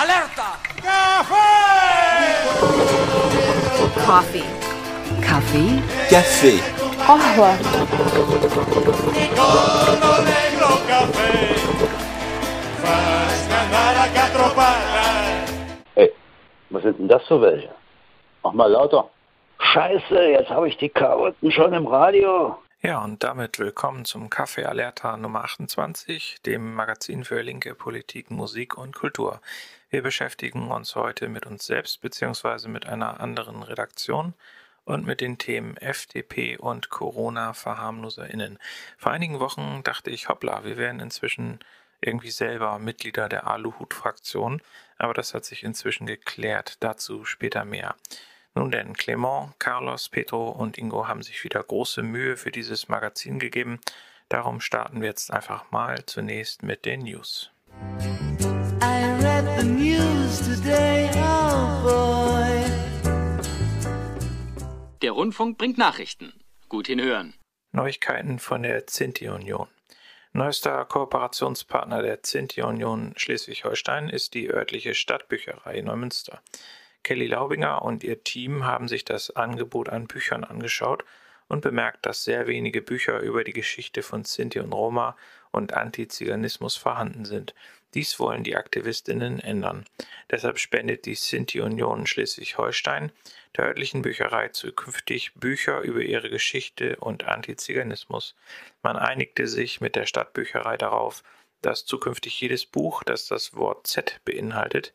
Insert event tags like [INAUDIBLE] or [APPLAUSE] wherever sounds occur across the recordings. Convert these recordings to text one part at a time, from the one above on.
Alerta! Coffee. Kaffee? Café. Qahwa. Icono negro café. Faz ganar a catropada. Ey, was sind denn das für welche? Mach mal lauter. Scheiße, jetzt habe ich die Karotten schon im Radio. Ja, und damit willkommen zum Café Alerta Nummer 28, dem Magazin für linke Politik, Musik und Kultur. Wir beschäftigen uns heute mit uns selbst bzw. mit einer anderen Redaktion und mit den Themen FDP und Corona-VerharmloserInnen. Vor einigen Wochen dachte ich, hoppla, wir wären inzwischen irgendwie selber Mitglieder der Aluhut-Fraktion, aber das hat sich inzwischen geklärt. Dazu später mehr. Nun denn, Clement, Carlos, Petro und Ingo haben sich wieder große Mühe für dieses Magazin gegeben. Darum starten wir jetzt einfach mal zunächst mit den News. I read the news today, oh boy. Der Rundfunk bringt Nachrichten. Gut hinhören. Neuigkeiten von der Zinti-Union. Neuester Kooperationspartner der Zinti-Union Schleswig-Holstein ist die örtliche Stadtbücherei Neumünster. Kelly Laubinger und ihr Team haben sich das Angebot an Büchern angeschaut und bemerkt, dass sehr wenige Bücher über die Geschichte von Sinti und Roma und Antiziganismus vorhanden sind. Dies wollen die Aktivistinnen ändern. Deshalb spendet die Sinti-Union Schleswig-Holstein der örtlichen Bücherei zukünftig Bücher über ihre Geschichte und Antiziganismus. Man einigte sich mit der Stadtbücherei darauf, dass zukünftig jedes Buch, das das Wort Z beinhaltet,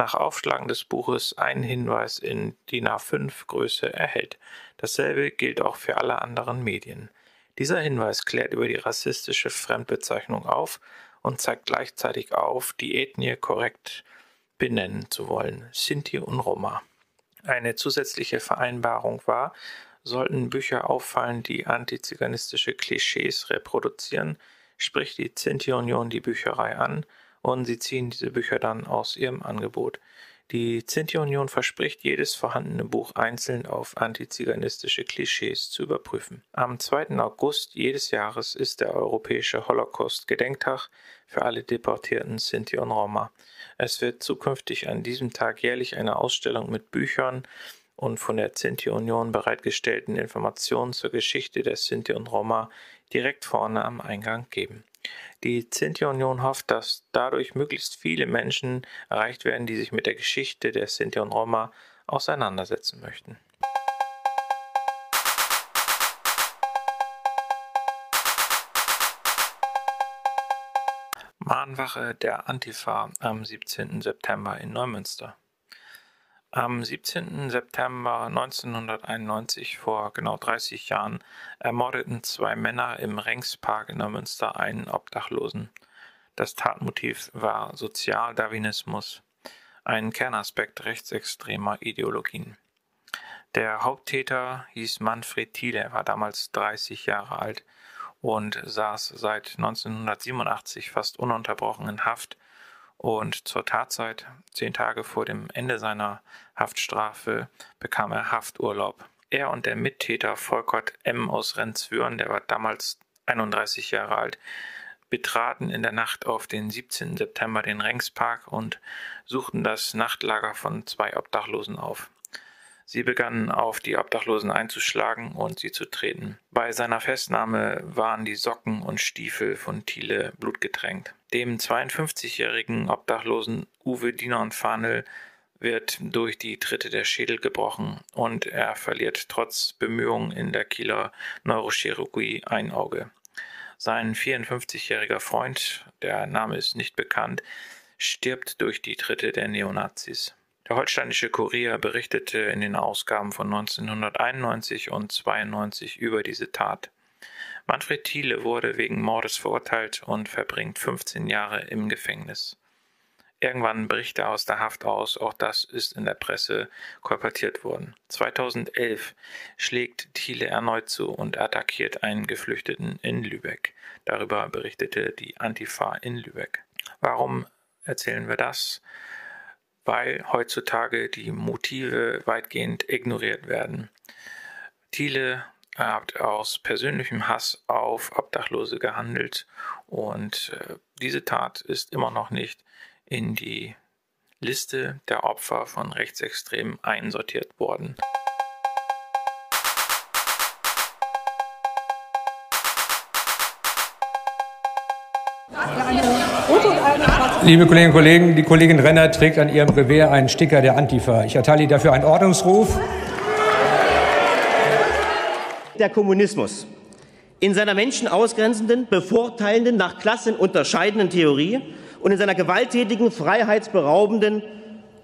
nach Aufschlagen des Buches einen Hinweis in DIN A5 Größe erhält. Dasselbe gilt auch für alle anderen Medien. Dieser Hinweis klärt über die rassistische Fremdbezeichnung auf und zeigt gleichzeitig auf, die Ethnie korrekt benennen zu wollen, Sinti und Roma. Eine zusätzliche Vereinbarung war, sollten Bücher auffallen, die antiziganistische Klischees reproduzieren, spricht die Sinti-Union die Bücherei an und sie ziehen diese Bücher dann aus ihrem Angebot. Die Zinti-Union verspricht, jedes vorhandene Buch einzeln auf antiziganistische Klischees zu überprüfen. Am 2. August jedes Jahres ist der Europäische Holocaust-Gedenktag für alle deportierten Sinti und Roma. Es wird zukünftig an diesem Tag jährlich eine Ausstellung mit Büchern und von der Sinti-Union bereitgestellten Informationen zur Geschichte der Sinti und Roma direkt vorne am Eingang geben. Die Sinti-Union hofft, dass dadurch möglichst viele Menschen erreicht werden, die sich mit der Geschichte der Sinti und Roma auseinandersetzen möchten. Mahnwache der Antifa am 17. September in Neumünster. Am 17. September 1991, vor genau 30 Jahren, ermordeten zwei Männer im Rengspark in Neumünster einen Obdachlosen. Das Tatmotiv war Sozialdarwinismus, ein Kernaspekt rechtsextremer Ideologien. Der Haupttäter hieß Manfred Thiele, er war damals 30 Jahre alt und saß seit 1987 fast ununterbrochen in Haft und zur Tatzeit, zehn Tage vor dem Ende seiner Haftstrafe, bekam er Hafturlaub. Er und der Mittäter Volkert M. aus Renzwürn, der war damals 31 Jahre alt, betraten in der Nacht auf den 17. September den Rengspark und suchten das Nachtlager von zwei Obdachlosen auf. Sie begannen auf die Obdachlosen einzuschlagen und sie zu treten. Bei seiner Festnahme waren die Socken und Stiefel von Thiele blutgetränkt. Dem 52-jährigen Obdachlosen Uwe Dinon Fahnel wird durch die Tritte der Schädel gebrochen und er verliert trotz Bemühungen in der Kieler Neurochirurgie ein Auge. Sein 54-jähriger Freund, der Name ist nicht bekannt, stirbt durch die Tritte der Neonazis. Der Holsteinische Kurier berichtete in den Ausgaben von 1991 und 92 über diese Tat. Manfred Thiele wurde wegen Mordes verurteilt und verbringt 15 Jahre im Gefängnis. Irgendwann bricht er aus der Haft aus, auch das ist in der Presse kolportiert worden. 2011 schlägt Thiele erneut zu und attackiert einen Geflüchteten in Lübeck. Darüber berichtete die Antifa in Lübeck. Warum erzählen wir das? Weil heutzutage die Motive weitgehend ignoriert werden. Thiele hat aus persönlichem Hass auf Obdachlose gehandelt und äh, diese Tat ist immer noch nicht in die Liste der Opfer von Rechtsextremen einsortiert worden. Liebe Kolleginnen und Kollegen, die Kollegin Renner trägt an ihrem Revers einen Sticker der Antifa. Ich erteile Ihnen dafür einen Ordnungsruf. Der Kommunismus in seiner menschenausgrenzenden, bevorteilenden, nach Klassen unterscheidenden Theorie und in seiner gewalttätigen, freiheitsberaubenden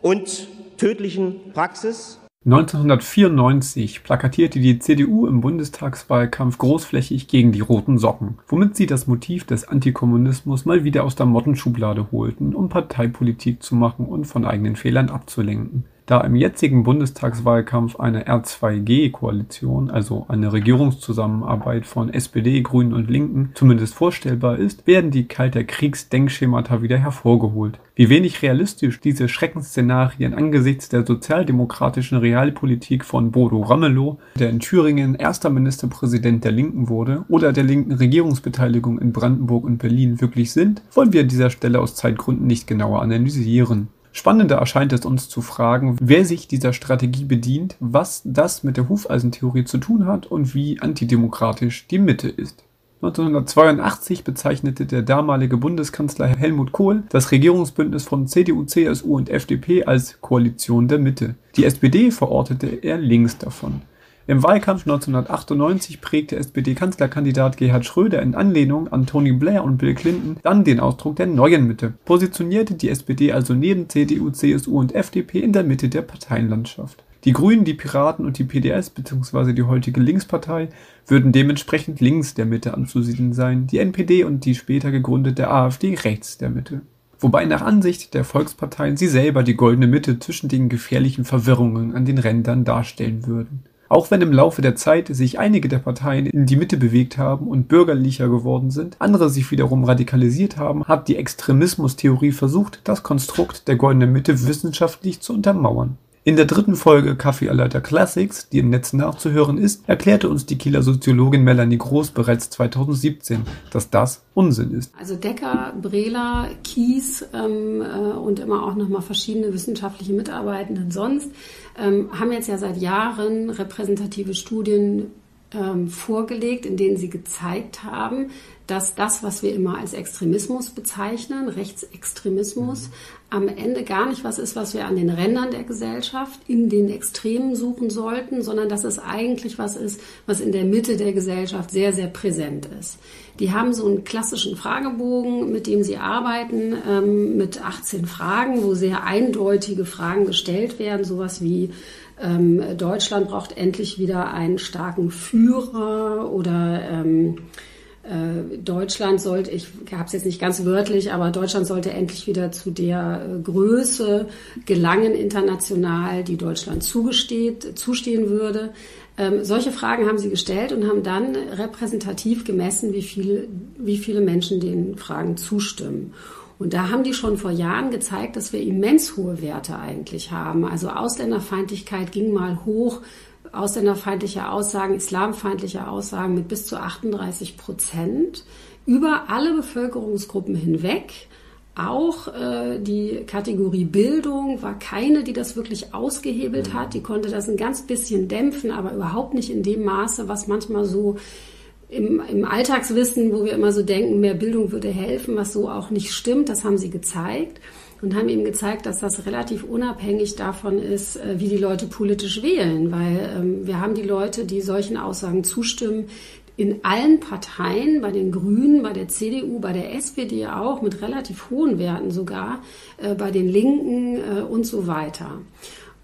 und tödlichen Praxis 1994 plakatierte die CDU im Bundestagswahlkampf großflächig gegen die roten Socken, womit sie das Motiv des Antikommunismus mal wieder aus der Mottenschublade holten, um Parteipolitik zu machen und von eigenen Fehlern abzulenken da im jetzigen Bundestagswahlkampf eine R2G-Koalition, also eine Regierungszusammenarbeit von SPD, Grünen und Linken, zumindest vorstellbar ist, werden die kalter Kriegsdenkschemata wieder hervorgeholt. Wie wenig realistisch diese Schreckensszenarien angesichts der sozialdemokratischen Realpolitik von Bodo Ramelow, der in Thüringen erster Ministerpräsident der Linken wurde, oder der linken Regierungsbeteiligung in Brandenburg und Berlin wirklich sind, wollen wir an dieser Stelle aus Zeitgründen nicht genauer analysieren. Spannender erscheint es uns zu fragen, wer sich dieser Strategie bedient, was das mit der Hufeisentheorie zu tun hat und wie antidemokratisch die Mitte ist. 1982 bezeichnete der damalige Bundeskanzler Helmut Kohl das Regierungsbündnis von CDU, CSU und FDP als Koalition der Mitte. Die SPD verortete er links davon. Im Wahlkampf 1998 prägte SPD-Kanzlerkandidat Gerhard Schröder in Anlehnung an Tony Blair und Bill Clinton dann den Ausdruck der neuen Mitte, positionierte die SPD also neben CDU, CSU und FDP in der Mitte der Parteienlandschaft. Die Grünen, die Piraten und die PDS bzw. die heutige Linkspartei würden dementsprechend links der Mitte anzusiedeln sein, die NPD und die später gegründete AfD rechts der Mitte. Wobei nach Ansicht der Volksparteien sie selber die goldene Mitte zwischen den gefährlichen Verwirrungen an den Rändern darstellen würden. Auch wenn im Laufe der Zeit sich einige der Parteien in die Mitte bewegt haben und bürgerlicher geworden sind, andere sich wiederum radikalisiert haben, hat die Extremismustheorie versucht, das Konstrukt der goldenen Mitte wissenschaftlich zu untermauern. In der dritten Folge Kaffeealeiter Classics, die im Netz nachzuhören ist, erklärte uns die Kieler Soziologin Melanie Groß bereits 2017, dass das Unsinn ist. Also Decker, Brela, Kies ähm, äh, und immer auch nochmal verschiedene wissenschaftliche Mitarbeitenden sonst ähm, haben jetzt ja seit Jahren repräsentative Studien ähm, vorgelegt, in denen sie gezeigt haben, dass das, was wir immer als Extremismus bezeichnen, Rechtsextremismus, am Ende gar nicht was ist, was wir an den Rändern der Gesellschaft, in den Extremen suchen sollten, sondern dass es eigentlich was ist, was in der Mitte der Gesellschaft sehr, sehr präsent ist. Die haben so einen klassischen Fragebogen, mit dem sie arbeiten, ähm, mit 18 Fragen, wo sehr eindeutige Fragen gestellt werden, sowas wie ähm, Deutschland braucht endlich wieder einen starken Führer oder ähm, äh, Deutschland sollte, ich habe es jetzt nicht ganz wörtlich, aber Deutschland sollte endlich wieder zu der äh, Größe gelangen international, die Deutschland zugesteht, zustehen würde. Ähm, solche Fragen haben sie gestellt und haben dann repräsentativ gemessen, wie, viel, wie viele Menschen den Fragen zustimmen. Und da haben die schon vor Jahren gezeigt, dass wir immens hohe Werte eigentlich haben. Also Ausländerfeindlichkeit ging mal hoch ausländerfeindliche Aussagen, islamfeindliche Aussagen mit bis zu 38 Prozent über alle Bevölkerungsgruppen hinweg. Auch äh, die Kategorie Bildung war keine, die das wirklich ausgehebelt hat. Die konnte das ein ganz bisschen dämpfen, aber überhaupt nicht in dem Maße, was manchmal so im, im Alltagswissen, wo wir immer so denken, mehr Bildung würde helfen, was so auch nicht stimmt. Das haben sie gezeigt und haben ihm gezeigt, dass das relativ unabhängig davon ist, äh, wie die Leute politisch wählen, weil ähm, wir haben die Leute, die solchen Aussagen zustimmen, in allen Parteien, bei den Grünen, bei der CDU, bei der SPD auch, mit relativ hohen Werten sogar, äh, bei den Linken äh, und so weiter.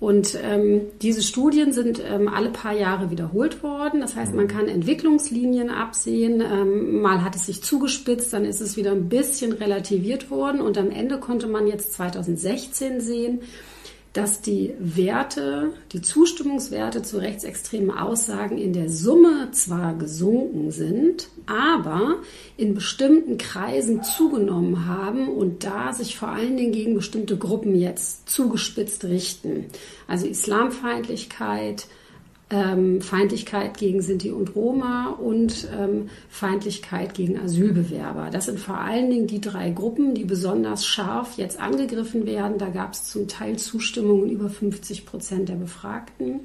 Und ähm, diese Studien sind ähm, alle paar Jahre wiederholt worden. Das heißt, man kann Entwicklungslinien absehen. Ähm, mal hat es sich zugespitzt, dann ist es wieder ein bisschen relativiert worden. Und am Ende konnte man jetzt 2016 sehen, dass die Werte, die Zustimmungswerte zu rechtsextremen Aussagen in der Summe zwar gesunken sind, aber in bestimmten Kreisen zugenommen haben und da sich vor allen Dingen gegen bestimmte Gruppen jetzt zugespitzt richten. Also Islamfeindlichkeit, ähm, Feindlichkeit gegen Sinti und Roma und ähm, Feindlichkeit gegen Asylbewerber. Das sind vor allen Dingen die drei Gruppen, die besonders scharf jetzt angegriffen werden. Da gab es zum Teil Zustimmungen über 50 Prozent der Befragten.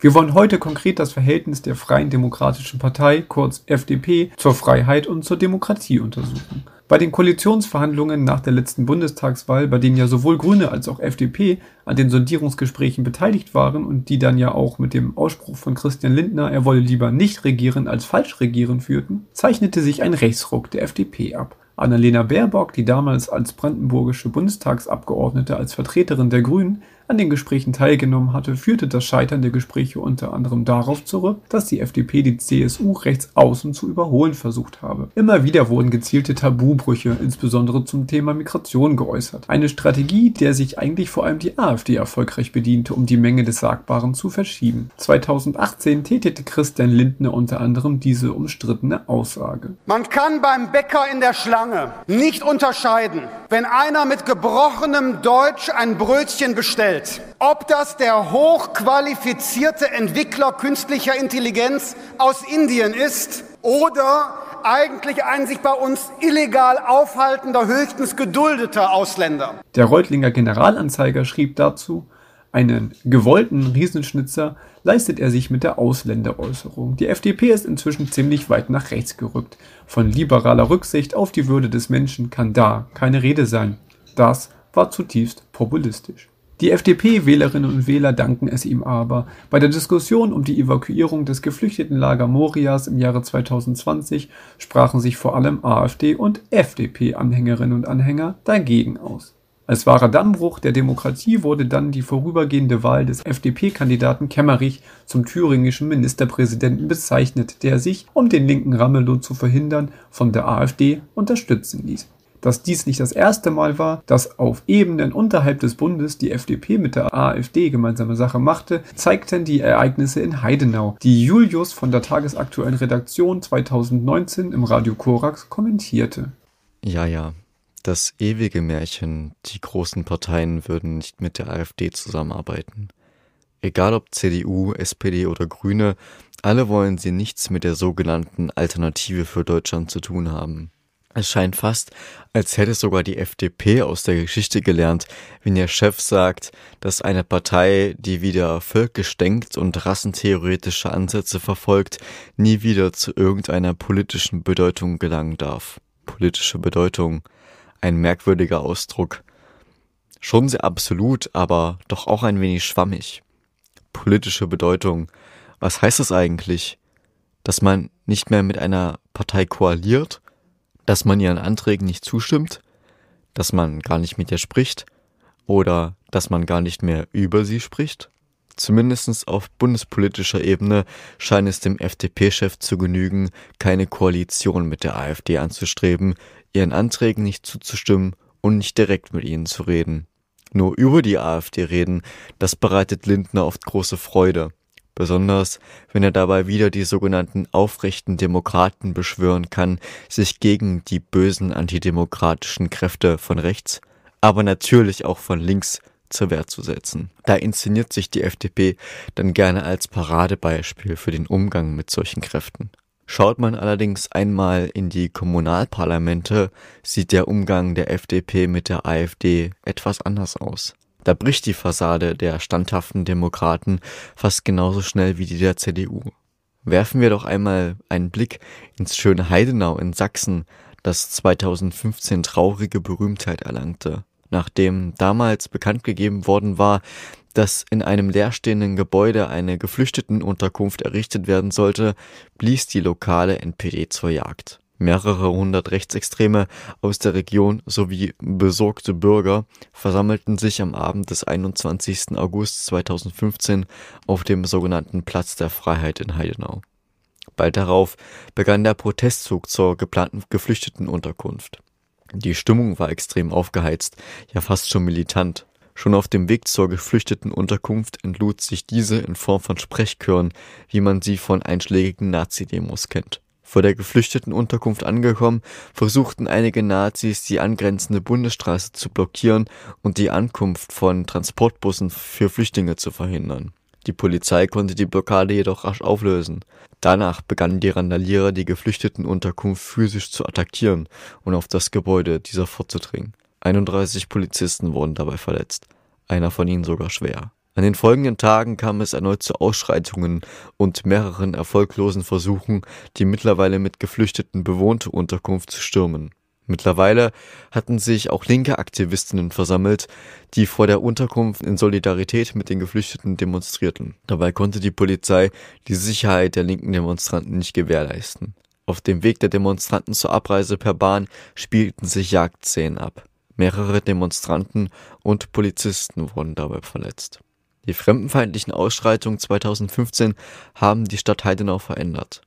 Wir wollen heute konkret das Verhältnis der Freien Demokratischen Partei, kurz FDP, zur Freiheit und zur Demokratie untersuchen. Bei den Koalitionsverhandlungen nach der letzten Bundestagswahl, bei denen ja sowohl Grüne als auch FDP an den Sondierungsgesprächen beteiligt waren und die dann ja auch mit dem Ausspruch von Christian Lindner, er wolle lieber nicht regieren als falsch regieren führten, zeichnete sich ein Rechtsruck der FDP ab. Annalena Baerbock, die damals als brandenburgische Bundestagsabgeordnete als Vertreterin der Grünen an den Gesprächen teilgenommen hatte, führte das Scheitern der Gespräche unter anderem darauf zurück, dass die FDP die CSU rechts außen zu überholen versucht habe. Immer wieder wurden gezielte Tabubrüche, insbesondere zum Thema Migration, geäußert. Eine Strategie, der sich eigentlich vor allem die AfD erfolgreich bediente, um die Menge des Sagbaren zu verschieben. 2018 tätigte Christian Lindner unter anderem diese umstrittene Aussage. Man kann beim Bäcker in der Schlange nicht unterscheiden, wenn einer mit gebrochenem Deutsch ein Brötchen bestellt ob das der hochqualifizierte Entwickler künstlicher Intelligenz aus Indien ist oder eigentlich ein sich bei uns illegal aufhaltender, höchstens geduldeter Ausländer. Der Reutlinger Generalanzeiger schrieb dazu, einen gewollten Riesenschnitzer leistet er sich mit der Ausländeräußerung. Die FDP ist inzwischen ziemlich weit nach rechts gerückt. Von liberaler Rücksicht auf die Würde des Menschen kann da keine Rede sein. Das war zutiefst populistisch. Die FDP-Wählerinnen und Wähler danken es ihm aber. Bei der Diskussion um die Evakuierung des Geflüchtetenlager Morias im Jahre 2020 sprachen sich vor allem AfD und FDP-Anhängerinnen und Anhänger dagegen aus. Als wahrer Dammbruch der Demokratie wurde dann die vorübergehende Wahl des FDP-Kandidaten Kemmerich zum thüringischen Ministerpräsidenten bezeichnet, der sich, um den linken Ramelow zu verhindern, von der AfD unterstützen ließ dass dies nicht das erste Mal war, dass auf Ebenen unterhalb des Bundes die FDP mit der AfD gemeinsame Sache machte, zeigten die Ereignisse in Heidenau, die Julius von der tagesaktuellen Redaktion 2019 im Radio Korax kommentierte. Ja, ja. Das ewige Märchen, die großen Parteien würden nicht mit der AfD zusammenarbeiten. Egal ob CDU, SPD oder Grüne, alle wollen sie nichts mit der sogenannten Alternative für Deutschland zu tun haben. Es scheint fast, als hätte sogar die FDP aus der Geschichte gelernt, wenn ihr Chef sagt, dass eine Partei, die wieder völkisch denkt und rassentheoretische Ansätze verfolgt, nie wieder zu irgendeiner politischen Bedeutung gelangen darf. Politische Bedeutung, ein merkwürdiger Ausdruck. Schon sehr absolut, aber doch auch ein wenig schwammig. Politische Bedeutung. Was heißt das eigentlich? Dass man nicht mehr mit einer Partei koaliert? Dass man ihren Anträgen nicht zustimmt, dass man gar nicht mit ihr spricht oder dass man gar nicht mehr über sie spricht? Zumindest auf bundespolitischer Ebene scheint es dem FDP-Chef zu genügen, keine Koalition mit der AfD anzustreben, ihren Anträgen nicht zuzustimmen und nicht direkt mit ihnen zu reden. Nur über die AfD reden, das bereitet Lindner oft große Freude besonders wenn er dabei wieder die sogenannten aufrechten Demokraten beschwören kann, sich gegen die bösen antidemokratischen Kräfte von rechts, aber natürlich auch von links zur Wehr zu setzen. Da inszeniert sich die FDP dann gerne als Paradebeispiel für den Umgang mit solchen Kräften. Schaut man allerdings einmal in die Kommunalparlamente, sieht der Umgang der FDP mit der AfD etwas anders aus. Da bricht die Fassade der standhaften Demokraten fast genauso schnell wie die der CDU. Werfen wir doch einmal einen Blick ins schöne Heidenau in Sachsen, das 2015 traurige Berühmtheit erlangte, nachdem damals bekannt gegeben worden war, dass in einem leerstehenden Gebäude eine Geflüchtetenunterkunft errichtet werden sollte, blies die lokale NPD zur Jagd. Mehrere hundert Rechtsextreme aus der Region sowie besorgte Bürger versammelten sich am Abend des 21. August 2015 auf dem sogenannten Platz der Freiheit in Heidenau. Bald darauf begann der Protestzug zur geplanten Geflüchtetenunterkunft. Die Stimmung war extrem aufgeheizt, ja fast schon militant. Schon auf dem Weg zur Geflüchtetenunterkunft entlud sich diese in Form von Sprechchören, wie man sie von einschlägigen Nazi-Demos kennt. Vor der Geflüchtetenunterkunft angekommen, versuchten einige Nazis, die angrenzende Bundesstraße zu blockieren und die Ankunft von Transportbussen für Flüchtlinge zu verhindern. Die Polizei konnte die Blockade jedoch rasch auflösen. Danach begannen die Randalierer die Geflüchtetenunterkunft physisch zu attackieren und auf das Gebäude dieser vorzudringen. 31 Polizisten wurden dabei verletzt, einer von ihnen sogar schwer. An den folgenden Tagen kam es erneut zu Ausschreitungen und mehreren erfolglosen Versuchen, die mittlerweile mit Geflüchteten bewohnte Unterkunft zu stürmen. Mittlerweile hatten sich auch linke Aktivistinnen versammelt, die vor der Unterkunft in Solidarität mit den Geflüchteten demonstrierten. Dabei konnte die Polizei die Sicherheit der linken Demonstranten nicht gewährleisten. Auf dem Weg der Demonstranten zur Abreise per Bahn spielten sich Jagdszenen ab. Mehrere Demonstranten und Polizisten wurden dabei verletzt. Die fremdenfeindlichen Ausschreitungen 2015 haben die Stadt Heidenau verändert.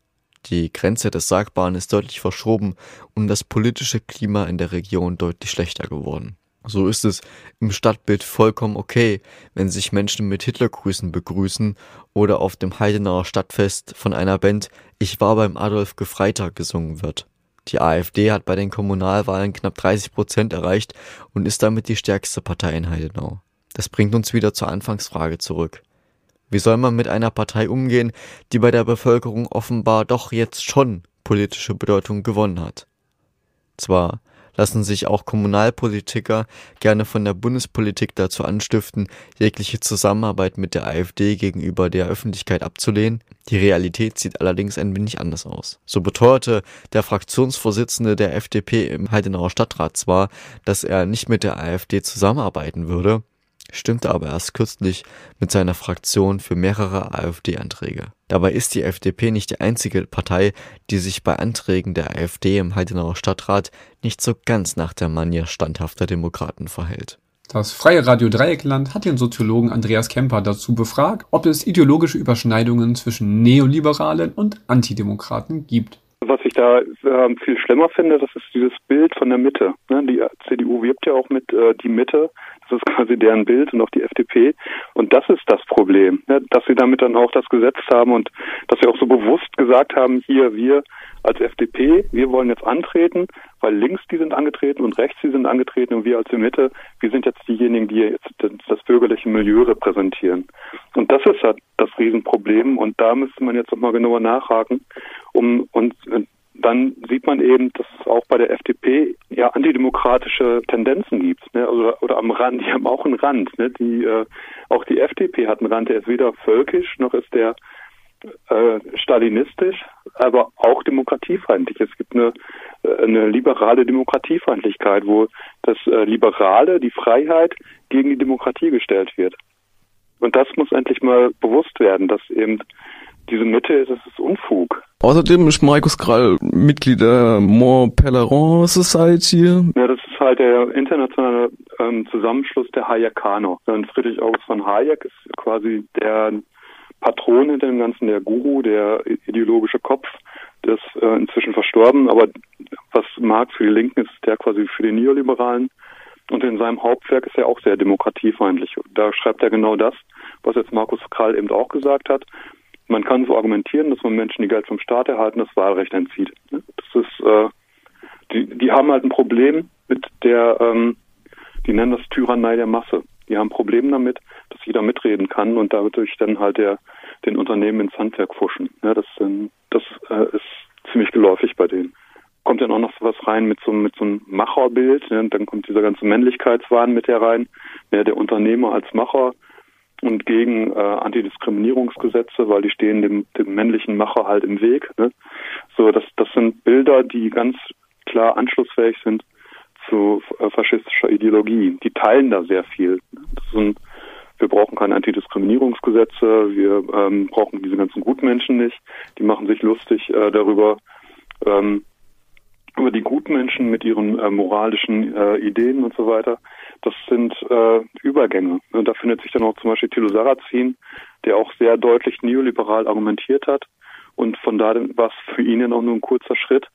Die Grenze des Sagbaren ist deutlich verschoben und das politische Klima in der Region deutlich schlechter geworden. So ist es im Stadtbild vollkommen okay, wenn sich Menschen mit Hitlergrüßen begrüßen oder auf dem Heidenauer Stadtfest von einer Band Ich war beim Adolf Gefreiter gesungen wird. Die AfD hat bei den Kommunalwahlen knapp 30 Prozent erreicht und ist damit die stärkste Partei in Heidenau. Das bringt uns wieder zur Anfangsfrage zurück. Wie soll man mit einer Partei umgehen, die bei der Bevölkerung offenbar doch jetzt schon politische Bedeutung gewonnen hat? Zwar lassen sich auch Kommunalpolitiker gerne von der Bundespolitik dazu anstiften, jegliche Zusammenarbeit mit der AfD gegenüber der Öffentlichkeit abzulehnen. Die Realität sieht allerdings ein wenig anders aus. So beteuerte der Fraktionsvorsitzende der FDP im Heidenauer Stadtrat zwar, dass er nicht mit der AfD zusammenarbeiten würde, stimmte aber erst kürzlich mit seiner Fraktion für mehrere AfD-Anträge. Dabei ist die FDP nicht die einzige Partei, die sich bei Anträgen der AfD im Heidenauer Stadtrat nicht so ganz nach der Manier standhafter Demokraten verhält. Das Freie Radio Dreieckland hat den Soziologen Andreas Kemper dazu befragt, ob es ideologische Überschneidungen zwischen Neoliberalen und Antidemokraten gibt. Was ich da äh, viel schlimmer finde, das ist dieses Bild von der Mitte. Ne? Die CDU wirbt ja auch mit äh, die Mitte das ist [LAUGHS] quasi deren Bild und auch die FDP. Und das ist das Problem, ne? dass sie damit dann auch das gesetzt haben und dass sie auch so bewusst gesagt haben, hier, wir als FDP, wir wollen jetzt antreten, weil links die sind angetreten und rechts die sind angetreten und wir als die Mitte, wir sind jetzt diejenigen, die jetzt das bürgerliche Milieu repräsentieren. Und das ist halt das Riesenproblem und da müsste man jetzt nochmal genauer nachhaken, um und dann sieht man eben, dass es auch bei der FDP ja antidemokratische Tendenzen gibt, ne? oder, oder am Rand, die haben auch einen Rand. Ne? Die, äh, auch die FDP hat einen Rand, der ist weder völkisch noch ist der äh, stalinistisch, aber auch demokratiefeindlich. Es gibt eine, äh, eine liberale Demokratiefeindlichkeit, wo das äh, Liberale, die Freiheit gegen die Demokratie gestellt wird. Und das muss endlich mal bewusst werden, dass eben diese Mitte, das ist Unfug. Außerdem ist Markus Krall Mitglied der Mont Pelerin Society. Ja, das ist halt der internationale ähm, Zusammenschluss der Hayekaner. Und Friedrich August von Hayek ist quasi der Patron hinter dem Ganzen, der Guru, der ideologische Kopf, der ist äh, inzwischen verstorben, aber was Marx für die Linken ist, ist der quasi für die Neoliberalen. Und in seinem Hauptwerk ist er auch sehr demokratiefeindlich. Da schreibt er genau das, was jetzt Markus Krall eben auch gesagt hat. Man kann so argumentieren, dass man Menschen, die Geld vom Staat erhalten, das Wahlrecht entzieht. Das ist, äh, die, die haben halt ein Problem mit der, ähm, die nennen das Tyrannei der Masse. Die haben ein Problem damit, dass jeder mitreden kann und dadurch dann halt der, den Unternehmen ins Handwerk fuschen. Ja, das ähm, das äh, ist ziemlich geläufig bei denen. Kommt dann auch noch so was rein mit so, mit so einem Macherbild, ne? dann kommt dieser ganze Männlichkeitswahn mit herein. Ja, der Unternehmer als Macher und gegen äh, Antidiskriminierungsgesetze, weil die stehen dem, dem männlichen Macher halt im Weg. Ne? So, das, das sind Bilder, die ganz klar anschlussfähig sind zu äh, faschistischer Ideologie. Die teilen da sehr viel. Sind, wir brauchen keine Antidiskriminierungsgesetze, wir ähm, brauchen diese ganzen Gutmenschen nicht. Die machen sich lustig äh, darüber, ähm, über die Gutmenschen mit ihren äh, moralischen äh, Ideen und so weiter das sind äh, Übergänge. Und da findet sich dann auch zum Beispiel Thilo Sarrazin, der auch sehr deutlich neoliberal argumentiert hat. Und von da war es für ihn ja auch nur ein kurzer Schritt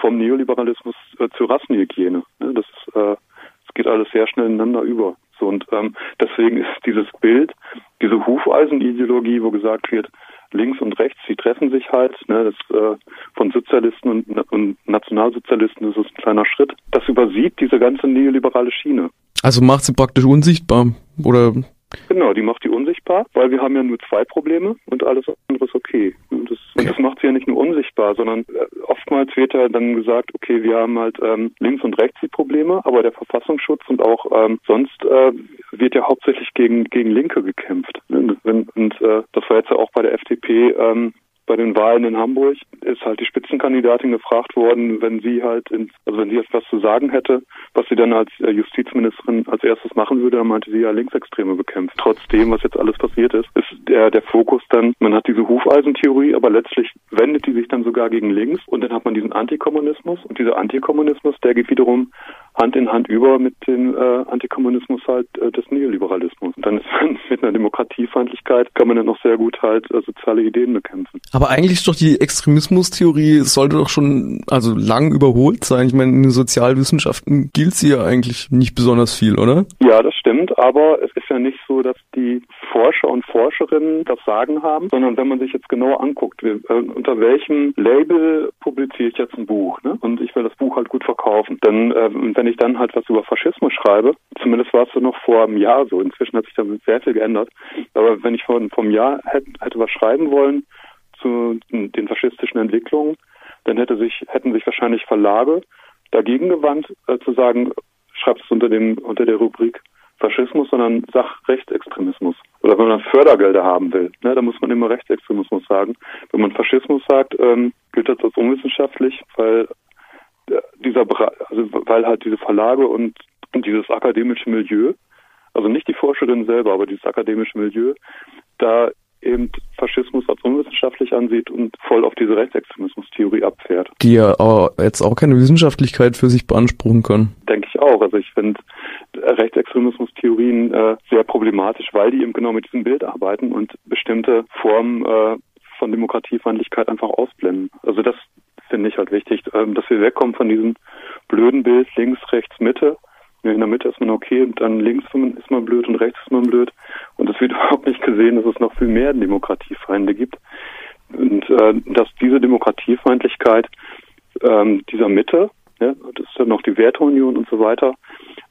vom Neoliberalismus äh, zur Rassenhygiene. Ne? Das, äh, das geht alles sehr schnell ineinander über. So, und ähm, deswegen ist dieses Bild, diese Hufeisenideologie, wo gesagt wird, links und rechts, die treffen sich halt, ne, das äh, von Sozialisten und, und Nationalsozialisten, ist ein kleiner Schritt. Das übersieht diese ganze neoliberale Schiene. Also macht sie praktisch unsichtbar oder Genau, die macht die unsichtbar, weil wir haben ja nur zwei Probleme und alles andere ist okay. Und das, und das macht sie ja nicht nur unsichtbar, sondern äh, oftmals wird ja dann gesagt, okay, wir haben halt ähm, links und rechts die Probleme, aber der Verfassungsschutz und auch ähm, sonst äh, wird ja hauptsächlich gegen gegen Linke gekämpft. Und, und äh, das war jetzt ja auch bei der FDP ähm, bei den Wahlen in Hamburg ist halt die Spitzenkandidatin gefragt worden, wenn sie halt, ins, also wenn sie jetzt was zu sagen hätte, was sie dann als äh, Justizministerin als erstes machen würde, dann meinte sie ja Linksextreme bekämpft. Trotzdem, was jetzt alles passiert ist, ist der, der Fokus dann, man hat diese Hufeisentheorie, aber letztlich wendet die sich dann sogar gegen links und dann hat man diesen Antikommunismus und dieser Antikommunismus, der geht wiederum Hand in Hand über mit dem äh, Antikommunismus halt äh, des Neoliberalismus. Und dann ist man [LAUGHS] mit einer Demokratiefeindlichkeit kann man dann noch sehr gut halt äh, soziale Ideen bekämpfen. Aber eigentlich ist doch die Extremismustheorie sollte doch schon also lang überholt sein. Ich meine, in den Sozialwissenschaften gilt sie ja eigentlich nicht besonders viel, oder? Ja, das stimmt, aber es ist ja nicht so, dass die Forscher und Forscherinnen das Sagen haben, sondern wenn man sich jetzt genauer anguckt, wir, äh, unter welchem Label publiziere ich jetzt ein Buch, ne? Und ich will das Buch halt gut verkaufen. Dann, äh, wenn ich dann halt was über Faschismus schreibe, zumindest war es so noch vor einem Jahr so, inzwischen hat sich da sehr viel geändert, aber wenn ich vor, einem Jahr hätte, hätte was schreiben wollen, zu den faschistischen Entwicklungen, dann hätte sich, hätten sich wahrscheinlich Verlage dagegen gewandt, äh, zu sagen, schreibt es unter dem, unter der Rubrik Faschismus, sondern Sachrechtsextremismus. Oder wenn man Fördergelder haben will, ne, da muss man immer Rechtsextremismus sagen. Wenn man Faschismus sagt, ähm, gilt das als unwissenschaftlich, weil dieser also weil halt diese Verlage und, und dieses akademische Milieu, also nicht die Forscherin selber, aber dieses akademische Milieu, da eben Faschismus als unwissenschaftlich ansieht und voll auf diese Rechtsextremismus-Theorie abfährt. Die ja aber jetzt auch keine Wissenschaftlichkeit für sich beanspruchen können. Denke ich auch. Also ich finde Rechtsextremismus-Theorien äh, sehr problematisch, weil die eben genau mit diesem Bild arbeiten und bestimmte Formen äh, von Demokratiefeindlichkeit einfach ausblenden. Also das finde ich halt wichtig, äh, dass wir wegkommen von diesem blöden Bild links, rechts, Mitte, in der Mitte ist man okay und dann links ist man blöd und rechts ist man blöd. Und es wird [LAUGHS] überhaupt nicht gesehen, dass es noch viel mehr Demokratiefeinde gibt. Und äh, dass diese Demokratiefeindlichkeit ähm, dieser Mitte, ja, das ist dann noch die Werteunion und so weiter,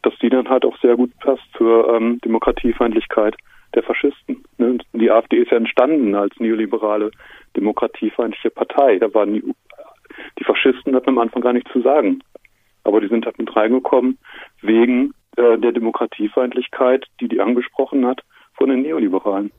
dass die dann halt auch sehr gut passt zur ähm, Demokratiefeindlichkeit der Faschisten. Ne? Die AfD ist ja entstanden als neoliberale demokratiefeindliche Partei. Da waren die, die Faschisten hatten am Anfang gar nichts zu sagen. Aber die sind halt mit reingekommen wegen äh, der Demokratiefeindlichkeit, die die angesprochen hat, von den Neoliberalen.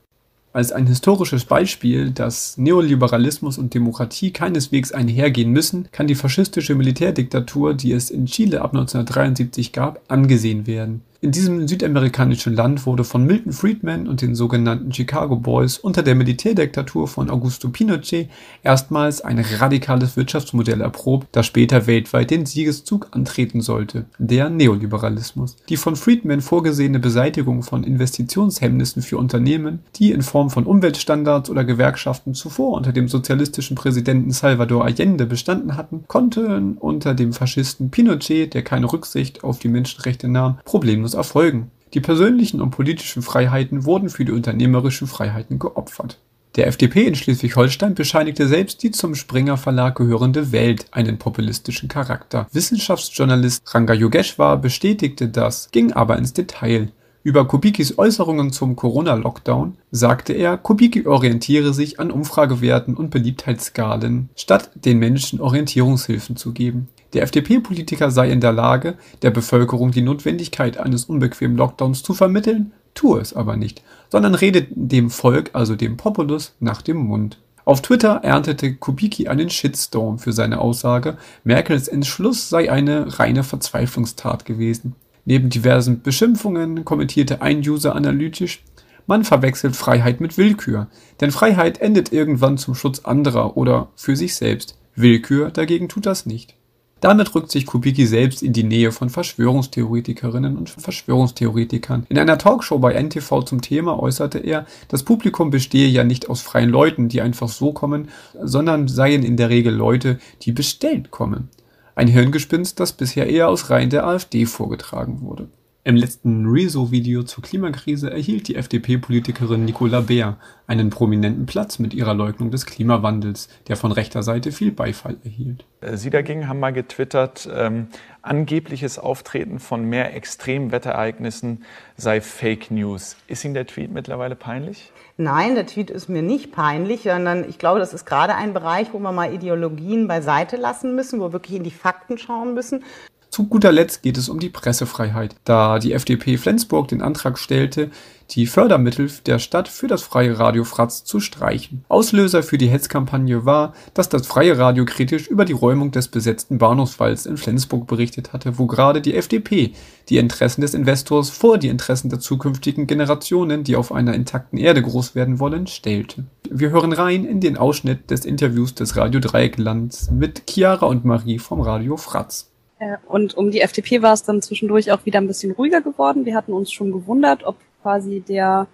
Als ein historisches Beispiel, dass Neoliberalismus und Demokratie keineswegs einhergehen müssen, kann die faschistische Militärdiktatur, die es in Chile ab 1973 gab, angesehen werden. In diesem südamerikanischen Land wurde von Milton Friedman und den sogenannten Chicago Boys unter der Militärdiktatur von Augusto Pinochet erstmals ein radikales Wirtschaftsmodell erprobt, das später weltweit den Siegeszug antreten sollte, der Neoliberalismus. Die von Friedman vorgesehene Beseitigung von Investitionshemmnissen für Unternehmen, die in Form von Umweltstandards oder Gewerkschaften zuvor unter dem sozialistischen Präsidenten Salvador Allende bestanden hatten, konnten unter dem Faschisten Pinochet, der keine Rücksicht auf die Menschenrechte nahm, problemlos daraus erfolgen. Die persönlichen und politischen Freiheiten wurden für die unternehmerischen Freiheiten geopfert. Der FDP in Schleswig-Holstein bescheinigte selbst die zum Springer Verlag gehörende Welt einen populistischen Charakter. Wissenschaftsjournalist Ranga Yogeshwar bestätigte das, ging aber ins Detail. Über Kubikis Äußerungen zum Corona-Lockdown sagte er, Kubicki orientiere sich an Umfragewerten und Beliebtheitsskalen, statt den Menschen Orientierungshilfen zu geben. Der FDP-Politiker sei in der Lage, der Bevölkerung die Notwendigkeit eines unbequemen Lockdowns zu vermitteln, tue es aber nicht, sondern redet dem Volk, also dem Populus, nach dem Mund. Auf Twitter erntete Kubicki einen Shitstorm für seine Aussage, Merkels Entschluss sei eine reine Verzweiflungstat gewesen. Neben diversen Beschimpfungen kommentierte ein User analytisch, man verwechselt Freiheit mit Willkür, denn Freiheit endet irgendwann zum Schutz anderer oder für sich selbst. Willkür dagegen tut das nicht. Damit rückt sich Kubicki selbst in die Nähe von Verschwörungstheoretikerinnen und Verschwörungstheoretikern. In einer Talkshow bei NTV zum Thema äußerte er, das Publikum bestehe ja nicht aus freien Leuten, die einfach so kommen, sondern seien in der Regel Leute, die bestellt kommen. Ein Hirngespinst, das bisher eher aus Reihen der AfD vorgetragen wurde. Im letzten Rezo-Video zur Klimakrise erhielt die FDP-Politikerin Nicola Beer einen prominenten Platz mit ihrer Leugnung des Klimawandels, der von rechter Seite viel Beifall erhielt. Sie dagegen haben mal getwittert, ähm, angebliches Auftreten von mehr Extremwetterereignissen sei Fake News. Ist Ihnen der Tweet mittlerweile peinlich? Nein, der Tweet ist mir nicht peinlich, sondern ich glaube, das ist gerade ein Bereich, wo wir mal Ideologien beiseite lassen müssen, wo wir wirklich in die Fakten schauen müssen. Zu guter Letzt geht es um die Pressefreiheit, da die FDP Flensburg den Antrag stellte, die Fördermittel der Stadt für das freie Radio Fratz zu streichen. Auslöser für die Hetzkampagne war, dass das freie Radio kritisch über die Räumung des besetzten Bahnhofswalls in Flensburg berichtet hatte, wo gerade die FDP die Interessen des Investors vor die Interessen der zukünftigen Generationen, die auf einer intakten Erde groß werden wollen, stellte. Wir hören rein in den Ausschnitt des Interviews des Radio Dreiecklands mit Chiara und Marie vom Radio Fratz. Äh, und um die FDP war es dann zwischendurch auch wieder ein bisschen ruhiger geworden. Wir hatten uns schon gewundert, ob quasi der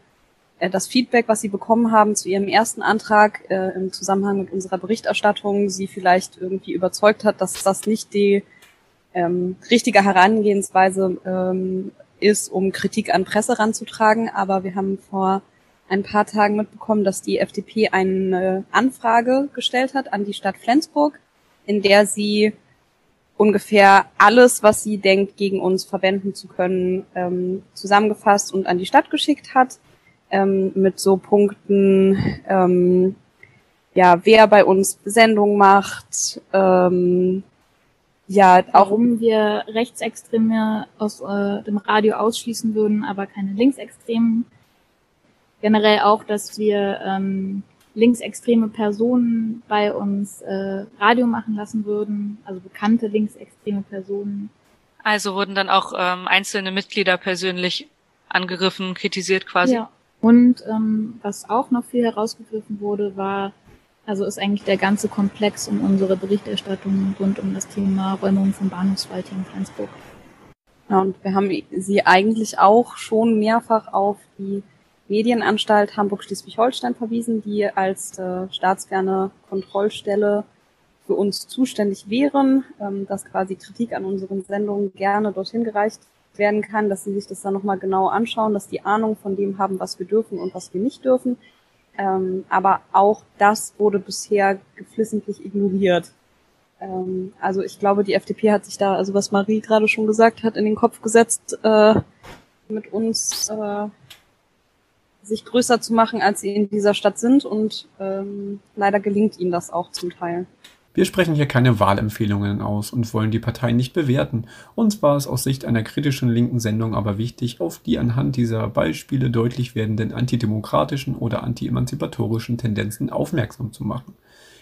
äh, das Feedback, was sie bekommen haben zu ihrem ersten Antrag äh, im Zusammenhang mit unserer Berichterstattung, sie vielleicht irgendwie überzeugt hat, dass das nicht die ähm, richtige Herangehensweise ähm, ist, um Kritik an Presse ranzutragen. Aber wir haben vor ein paar Tagen mitbekommen, dass die FDP eine Anfrage gestellt hat an die Stadt Flensburg, in der sie ungefähr alles, was sie denkt, gegen uns verwenden zu können, ähm, zusammengefasst und an die Stadt geschickt hat. Ähm, mit so Punkten, ähm, ja, wer bei uns Sendung macht, ähm, ja, auch warum wir Rechtsextreme aus äh, dem Radio ausschließen würden, aber keine Linksextremen. Generell auch, dass wir ähm, linksextreme Personen bei uns äh, Radio machen lassen würden, also bekannte linksextreme Personen. Also wurden dann auch ähm, einzelne Mitglieder persönlich angegriffen, kritisiert quasi. Ja. Und ähm, was auch noch viel herausgegriffen wurde, war, also ist eigentlich der ganze Komplex um unsere Berichterstattung rund um das Thema Räumung von Bahnhofswald hier in Flensburg. Ja, und wir haben sie eigentlich auch schon mehrfach auf die Medienanstalt Hamburg-Schleswig-Holstein verwiesen, die als äh, staatsferne Kontrollstelle für uns zuständig wären, ähm, dass quasi Kritik an unseren Sendungen gerne dorthin gereicht werden kann, dass sie sich das dann nochmal genau anschauen, dass die Ahnung von dem haben, was wir dürfen und was wir nicht dürfen. Ähm, aber auch das wurde bisher geflissentlich ignoriert. Ähm, also ich glaube, die FDP hat sich da, also was Marie gerade schon gesagt hat, in den Kopf gesetzt, äh, mit uns äh, sich größer zu machen, als sie in dieser Stadt sind. Und ähm, leider gelingt ihnen das auch zum Teil. Wir sprechen hier keine Wahlempfehlungen aus und wollen die Parteien nicht bewerten. Uns war es aus Sicht einer kritischen linken Sendung aber wichtig, auf die anhand dieser Beispiele deutlich werdenden antidemokratischen oder anti-emanzipatorischen Tendenzen aufmerksam zu machen.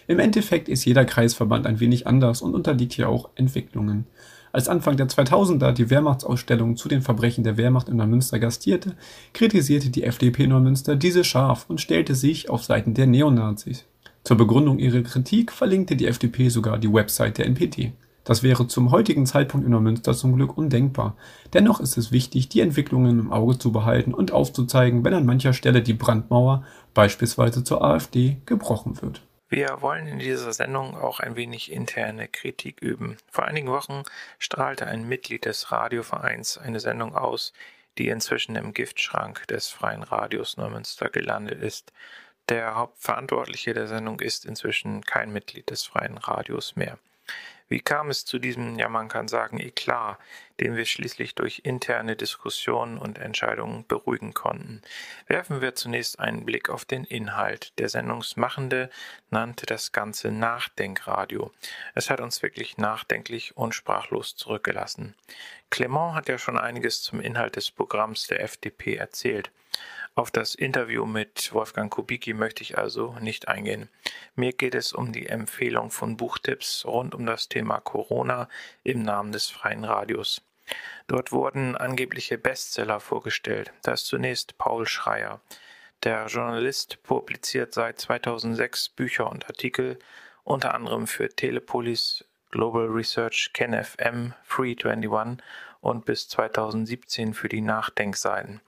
Im Endeffekt ist jeder Kreisverband ein wenig anders und unterliegt hier auch Entwicklungen. Als Anfang der 2000er die Wehrmachtsausstellung zu den Verbrechen der Wehrmacht in Neumünster gastierte, kritisierte die FDP Neumünster diese scharf und stellte sich auf Seiten der Neonazis. Zur Begründung ihrer Kritik verlinkte die FDP sogar die Website der NPD. Das wäre zum heutigen Zeitpunkt in Neumünster zum Glück undenkbar. Dennoch ist es wichtig, die Entwicklungen im Auge zu behalten und aufzuzeigen, wenn an mancher Stelle die Brandmauer, beispielsweise zur AfD, gebrochen wird. Wir wollen in dieser Sendung auch ein wenig interne Kritik üben. Vor einigen Wochen strahlte ein Mitglied des Radiovereins eine Sendung aus, die inzwischen im Giftschrank des Freien Radios Neumünster gelandet ist. Der Hauptverantwortliche der Sendung ist inzwischen kein Mitglied des Freien Radios mehr. Wie kam es zu diesem, ja man kann sagen, Eklat, den wir schließlich durch interne Diskussionen und Entscheidungen beruhigen konnten? Werfen wir zunächst einen Blick auf den Inhalt. Der Sendungsmachende nannte das Ganze Nachdenkradio. Es hat uns wirklich nachdenklich und sprachlos zurückgelassen. Clement hat ja schon einiges zum Inhalt des Programms der FDP erzählt. Auf das Interview mit Wolfgang Kubicki möchte ich also nicht eingehen. Mir geht es um die Empfehlung von Buchtipps rund um das Thema Corona im Namen des freien Radios. Dort wurden angebliche Bestseller vorgestellt. Da ist zunächst Paul Schreier. Der Journalist publiziert seit 2006 Bücher und Artikel, unter anderem für Telepolis, Global Research, KenFM, Free21 und bis 2017 für die Nachdenkseiten.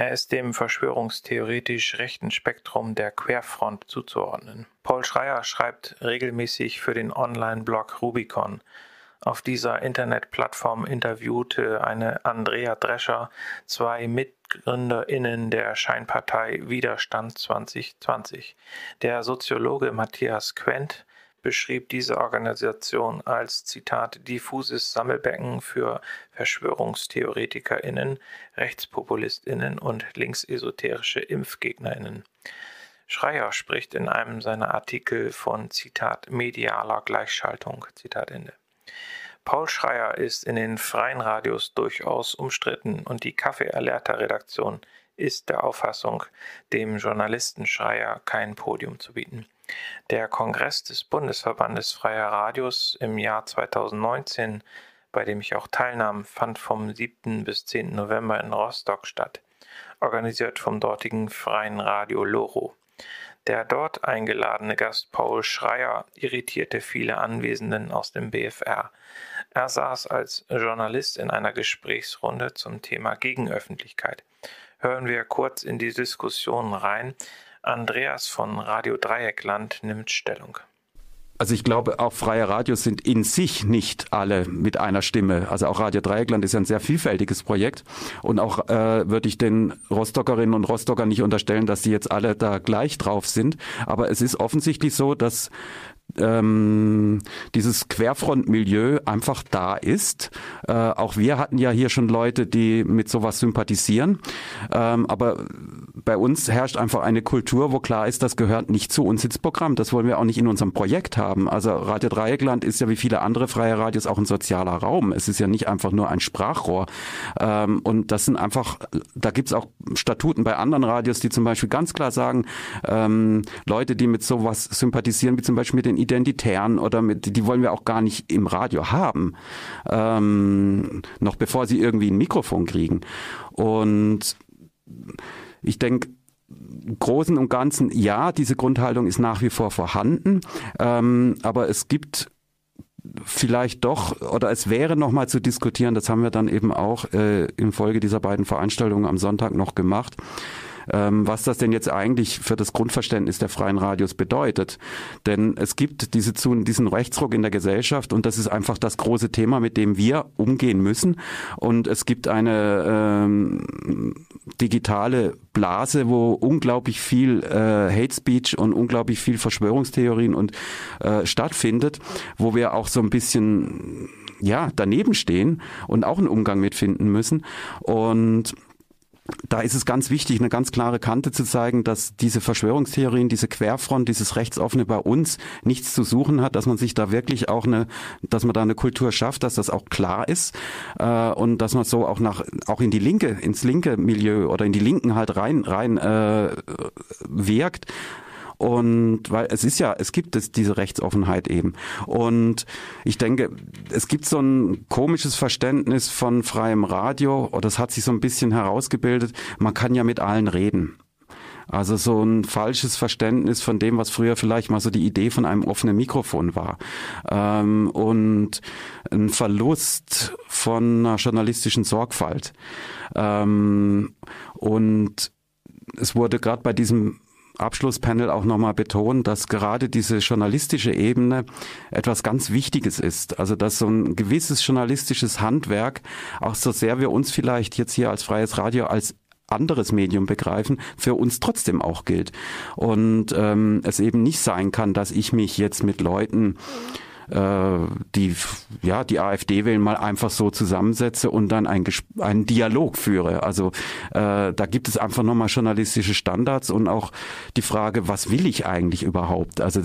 Er ist dem verschwörungstheoretisch rechten Spektrum der Querfront zuzuordnen. Paul Schreier schreibt regelmäßig für den Online-Blog Rubicon. Auf dieser Internetplattform interviewte eine Andrea Drescher zwei MitgründerInnen der Scheinpartei Widerstand 2020. Der Soziologe Matthias Quent beschrieb diese Organisation als Zitat diffuses Sammelbecken für Verschwörungstheoretikerinnen, Rechtspopulistinnen und linksesoterische Impfgegnerinnen. Schreier spricht in einem seiner Artikel von Zitat medialer Gleichschaltung. Zitat Ende. Paul Schreier ist in den freien Radios durchaus umstritten und die Kaffee Alerta Redaktion ist der Auffassung, dem Journalisten Schreier kein Podium zu bieten. Der Kongress des Bundesverbandes Freier Radios im Jahr 2019, bei dem ich auch teilnahm, fand vom 7. bis 10. November in Rostock statt, organisiert vom dortigen Freien Radio Loro. Der dort eingeladene Gast Paul Schreier irritierte viele Anwesenden aus dem BFR. Er saß als Journalist in einer Gesprächsrunde zum Thema Gegenöffentlichkeit. Hören wir kurz in die Diskussion rein, Andreas von Radio Dreieckland nimmt Stellung. Also ich glaube, auch freie Radios sind in sich nicht alle mit einer Stimme. Also auch Radio Dreieckland ist ja ein sehr vielfältiges Projekt. Und auch äh, würde ich den Rostockerinnen und Rostockern nicht unterstellen, dass sie jetzt alle da gleich drauf sind. Aber es ist offensichtlich so, dass ähm, dieses Querfrontmilieu einfach da ist. Äh, auch wir hatten ja hier schon Leute, die mit sowas sympathisieren. Ähm, aber bei uns herrscht einfach eine Kultur, wo klar ist, das gehört nicht zu uns ins Programm. Das wollen wir auch nicht in unserem Projekt haben. Also Radio Dreieckland ist ja wie viele andere freie Radios auch ein sozialer Raum. Es ist ja nicht einfach nur ein Sprachrohr. Ähm, und das sind einfach, da gibt's auch Statuten bei anderen Radios, die zum Beispiel ganz klar sagen, ähm, Leute, die mit sowas sympathisieren, wie zum Beispiel mit den Identitären oder mit, die wollen wir auch gar nicht im Radio haben, ähm, noch bevor sie irgendwie ein Mikrofon kriegen. Und ich denke, Großen und Ganzen, ja, diese Grundhaltung ist nach wie vor vorhanden, ähm, aber es gibt vielleicht doch oder es wäre noch mal zu diskutieren, das haben wir dann eben auch äh, in Folge dieser beiden Veranstaltungen am Sonntag noch gemacht, ähm, was das denn jetzt eigentlich für das Grundverständnis der freien Radios bedeutet. Denn es gibt diese, diesen Rechtsruck in der Gesellschaft und das ist einfach das große Thema, mit dem wir umgehen müssen. Und es gibt eine ähm, digitale Blase, wo unglaublich viel äh, Hate Speech und unglaublich viel Verschwörungstheorien und äh, stattfindet, wo wir auch so ein bisschen ja daneben stehen und auch einen Umgang mitfinden müssen und da ist es ganz wichtig, eine ganz klare Kante zu zeigen, dass diese Verschwörungstheorien, diese Querfront, dieses Rechtsoffene bei uns nichts zu suchen hat, dass man sich da wirklich auch eine, dass man da eine Kultur schafft, dass das auch klar ist äh, und dass man so auch nach auch in die linke, ins linke Milieu oder in die Linken halt rein rein äh, wirkt und weil es ist ja, es gibt es diese Rechtsoffenheit eben. Und ich denke, es gibt so ein komisches Verständnis von freiem Radio, oder es hat sich so ein bisschen herausgebildet, man kann ja mit allen reden. Also so ein falsches Verständnis von dem, was früher vielleicht mal so die Idee von einem offenen Mikrofon war. Ähm, und ein Verlust von einer journalistischen Sorgfalt. Ähm, und es wurde gerade bei diesem Abschlusspanel auch nochmal betonen, dass gerade diese journalistische Ebene etwas ganz Wichtiges ist. Also dass so ein gewisses journalistisches Handwerk, auch so sehr wir uns vielleicht jetzt hier als freies Radio als anderes Medium begreifen, für uns trotzdem auch gilt. Und ähm, es eben nicht sein kann, dass ich mich jetzt mit Leuten die ja die AfD wählen mal einfach so zusammensetze und dann ein einen Dialog führe. Also äh, da gibt es einfach nochmal journalistische Standards und auch die Frage, was will ich eigentlich überhaupt? Also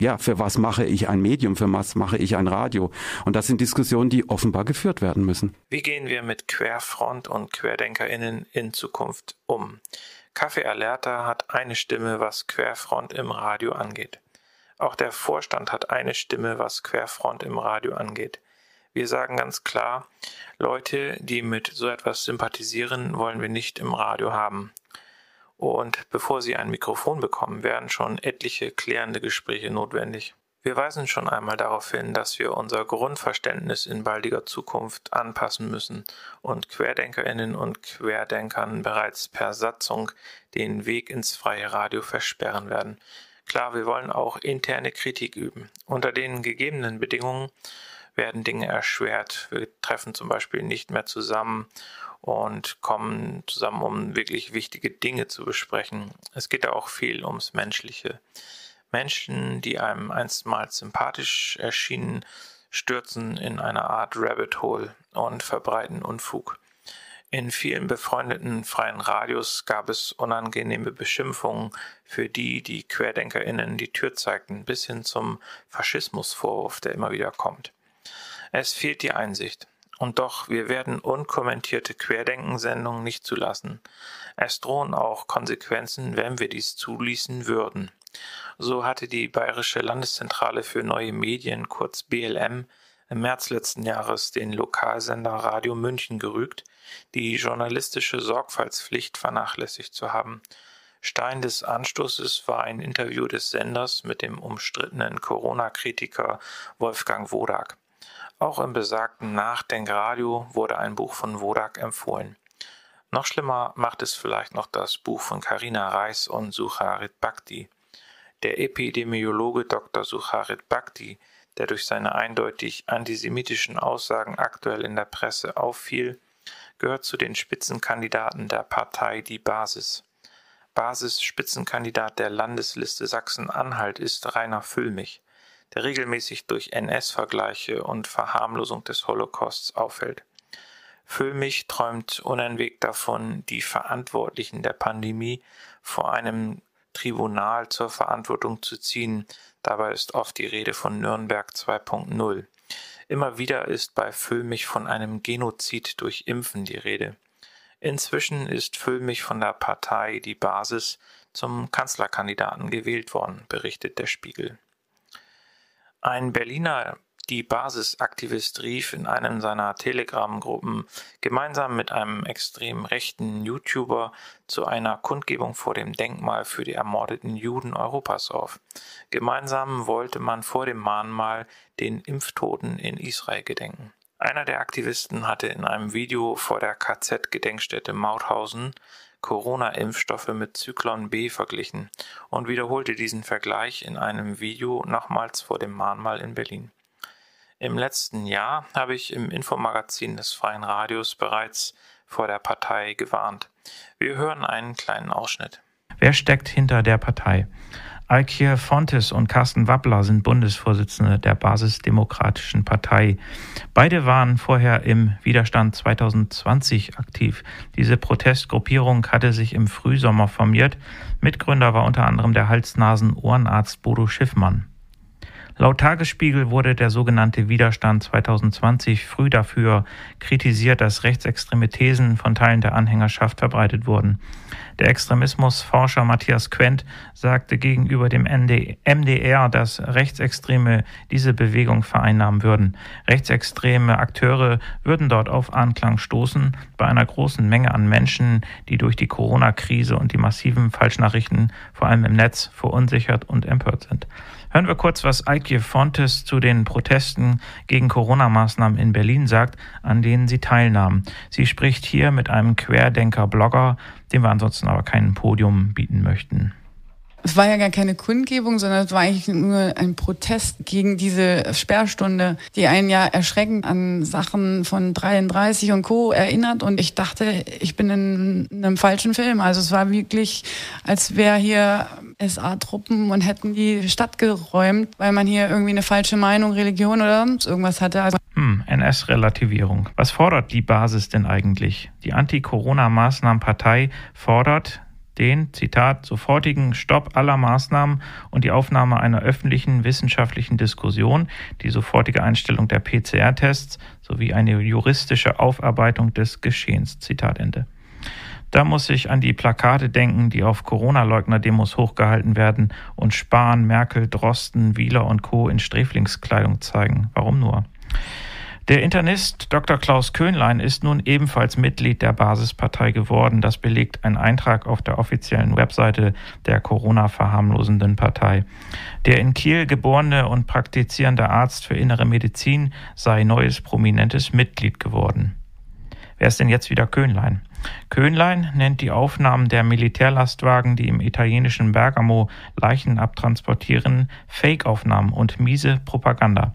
ja, für was mache ich ein Medium, für was mache ich ein Radio? Und das sind Diskussionen, die offenbar geführt werden müssen. Wie gehen wir mit Querfront und QuerdenkerInnen in Zukunft um? Kaffee Alerta hat eine Stimme, was Querfront im Radio angeht. Auch der Vorstand hat eine Stimme, was Querfront im Radio angeht. Wir sagen ganz klar, Leute, die mit so etwas sympathisieren, wollen wir nicht im Radio haben. Und bevor sie ein Mikrofon bekommen, werden schon etliche klärende Gespräche notwendig. Wir weisen schon einmal darauf hin, dass wir unser Grundverständnis in baldiger Zukunft anpassen müssen und Querdenkerinnen und Querdenkern bereits per Satzung den Weg ins freie Radio versperren werden. Klar, wir wollen auch interne Kritik üben. Unter den gegebenen Bedingungen werden Dinge erschwert. Wir treffen zum Beispiel nicht mehr zusammen und kommen zusammen, um wirklich wichtige Dinge zu besprechen. Es geht auch viel ums Menschliche. Menschen, die einem einstmals sympathisch erschienen, stürzen in eine Art Rabbit Hole und verbreiten Unfug. In vielen befreundeten freien Radios gab es unangenehme Beschimpfungen für die, die QuerdenkerInnen die Tür zeigten, bis hin zum Faschismusvorwurf, der immer wieder kommt. Es fehlt die Einsicht. Und doch, wir werden unkommentierte Querdenkensendungen nicht zulassen. Es drohen auch Konsequenzen, wenn wir dies zuließen würden. So hatte die Bayerische Landeszentrale für neue Medien, kurz BLM, im März letzten Jahres den Lokalsender Radio München gerügt, die journalistische Sorgfaltspflicht vernachlässigt zu haben. Stein des Anstoßes war ein Interview des Senders mit dem umstrittenen Corona-Kritiker Wolfgang Wodak. Auch im besagten Nachdenkradio wurde ein Buch von Wodak empfohlen. Noch schlimmer macht es vielleicht noch das Buch von Karina Reis und Sucharit Bhakti. Der Epidemiologe Dr. Sucharit Bhakti, der durch seine eindeutig antisemitischen Aussagen aktuell in der Presse auffiel, gehört zu den Spitzenkandidaten der Partei Die Basis. Basis-Spitzenkandidat der Landesliste Sachsen-Anhalt ist Rainer Füllmich, der regelmäßig durch NS-Vergleiche und Verharmlosung des Holocausts auffällt. Füllmich träumt unentwegt davon, die Verantwortlichen der Pandemie vor einem Tribunal zur Verantwortung zu ziehen. Dabei ist oft die Rede von Nürnberg 2.0. Immer wieder ist bei Füllmich von einem Genozid durch Impfen die Rede. Inzwischen ist Füllmich von der Partei Die Basis zum Kanzlerkandidaten gewählt worden, berichtet der Spiegel. Ein Berliner die Basisaktivist rief in einem seiner Telegram-Gruppen gemeinsam mit einem extrem rechten YouTuber zu einer Kundgebung vor dem Denkmal für die ermordeten Juden Europas auf. Gemeinsam wollte man vor dem Mahnmal den Impftoten in Israel gedenken. Einer der Aktivisten hatte in einem Video vor der KZ-Gedenkstätte Mauthausen Corona-Impfstoffe mit Zyklon B verglichen und wiederholte diesen Vergleich in einem Video nochmals vor dem Mahnmal in Berlin. Im letzten Jahr habe ich im Infomagazin des Freien Radios bereits vor der Partei gewarnt. Wir hören einen kleinen Ausschnitt. Wer steckt hinter der Partei? Alkir Fontes und Carsten Wappler sind Bundesvorsitzende der Basisdemokratischen Partei. Beide waren vorher im Widerstand 2020 aktiv. Diese Protestgruppierung hatte sich im Frühsommer formiert. Mitgründer war unter anderem der Hals-Nasen-Ohrenarzt Bodo Schiffmann. Laut Tagesspiegel wurde der sogenannte Widerstand 2020 früh dafür kritisiert, dass rechtsextreme Thesen von Teilen der Anhängerschaft verbreitet wurden. Der Extremismusforscher Matthias Quent sagte gegenüber dem MDR, dass Rechtsextreme diese Bewegung vereinnahmen würden. Rechtsextreme Akteure würden dort auf Anklang stoßen bei einer großen Menge an Menschen, die durch die Corona-Krise und die massiven Falschnachrichten vor allem im Netz verunsichert und empört sind. Hören wir kurz, was Eike Fontes zu den Protesten gegen Corona-Maßnahmen in Berlin sagt, an denen sie teilnahmen. Sie spricht hier mit einem Querdenker-Blogger, dem wir ansonsten aber kein Podium bieten möchten. Es war ja gar keine Kundgebung, sondern es war eigentlich nur ein Protest gegen diese Sperrstunde, die einen ja erschreckend an Sachen von 33 und Co. erinnert. Und ich dachte, ich bin in einem falschen Film. Also es war wirklich, als wäre hier SA-Truppen und hätten die Stadt geräumt, weil man hier irgendwie eine falsche Meinung, Religion oder irgendwas hatte. Also hm, NS-Relativierung. Was fordert die Basis denn eigentlich? Die Anti-Corona-Maßnahmen-Partei fordert, den, Zitat, sofortigen Stopp aller Maßnahmen und die Aufnahme einer öffentlichen wissenschaftlichen Diskussion, die sofortige Einstellung der PCR-Tests sowie eine juristische Aufarbeitung des Geschehens. Zitat Ende. Da muss ich an die Plakate denken, die auf Corona-Leugner-Demos hochgehalten werden und Spahn, Merkel, Drosten, Wieler und Co. in Sträflingskleidung zeigen. Warum nur? Der Internist Dr. Klaus Köhnlein ist nun ebenfalls Mitglied der Basispartei geworden. Das belegt ein Eintrag auf der offiziellen Webseite der Corona-verharmlosenden Partei. Der in Kiel geborene und praktizierende Arzt für innere Medizin sei neues prominentes Mitglied geworden. Wer ist denn jetzt wieder Köhnlein? Köhnlein nennt die Aufnahmen der Militärlastwagen, die im italienischen Bergamo Leichen abtransportieren, Fake-Aufnahmen und miese Propaganda.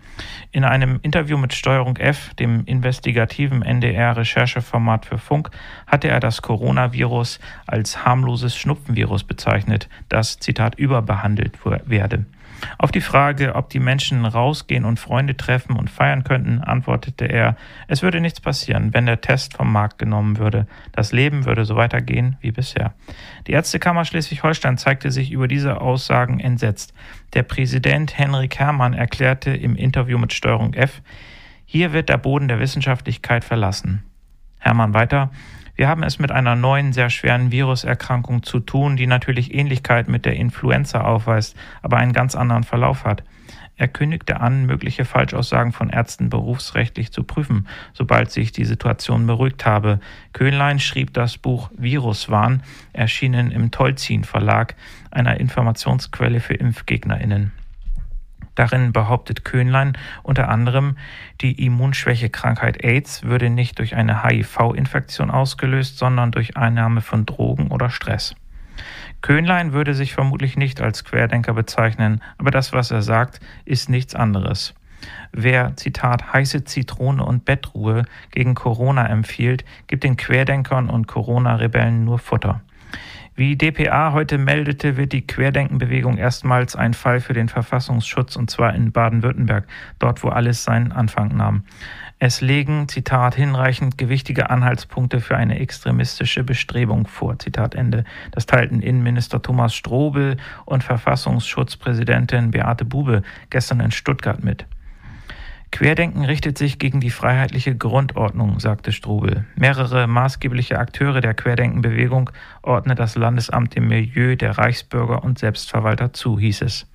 In einem Interview mit Steuerung F, dem investigativen NDR-Rechercheformat für Funk, hatte er das Coronavirus als harmloses Schnupfenvirus bezeichnet, das, Zitat, überbehandelt werde. Auf die Frage, ob die Menschen rausgehen und Freunde treffen und feiern könnten, antwortete er, es würde nichts passieren, wenn der Test vom Markt genommen würde. Das Leben würde so weitergehen wie bisher. Die Ärztekammer Schleswig-Holstein zeigte sich über diese Aussagen entsetzt. Der Präsident Henrik Herrmann erklärte im Interview mit Steuerung F, hier wird der Boden der Wissenschaftlichkeit verlassen. Herrmann weiter, wir haben es mit einer neuen, sehr schweren Viruserkrankung zu tun, die natürlich Ähnlichkeit mit der Influenza aufweist, aber einen ganz anderen Verlauf hat. Er kündigte an, mögliche Falschaussagen von Ärzten berufsrechtlich zu prüfen, sobald sich die Situation beruhigt habe. Köhnlein schrieb das Buch Viruswahn, erschienen im Tolzin Verlag, einer Informationsquelle für ImpfgegnerInnen. Darin behauptet Köhnlein unter anderem, die Immunschwächekrankheit AIDS würde nicht durch eine HIV-Infektion ausgelöst, sondern durch Einnahme von Drogen oder Stress. Köhnlein würde sich vermutlich nicht als Querdenker bezeichnen, aber das, was er sagt, ist nichts anderes. Wer, Zitat, heiße Zitrone und Bettruhe gegen Corona empfiehlt, gibt den Querdenkern und Corona-Rebellen nur Futter. Wie dpa heute meldete, wird die Querdenkenbewegung erstmals ein Fall für den Verfassungsschutz und zwar in Baden-Württemberg, dort wo alles seinen Anfang nahm. Es legen, Zitat, hinreichend gewichtige Anhaltspunkte für eine extremistische Bestrebung vor, Zitat Ende. Das teilten Innenminister Thomas Strobel und Verfassungsschutzpräsidentin Beate Bube gestern in Stuttgart mit. Querdenken richtet sich gegen die freiheitliche Grundordnung, sagte Strobel. Mehrere maßgebliche Akteure der Querdenkenbewegung ordnet das Landesamt dem Milieu der Reichsbürger und Selbstverwalter zu, hieß es.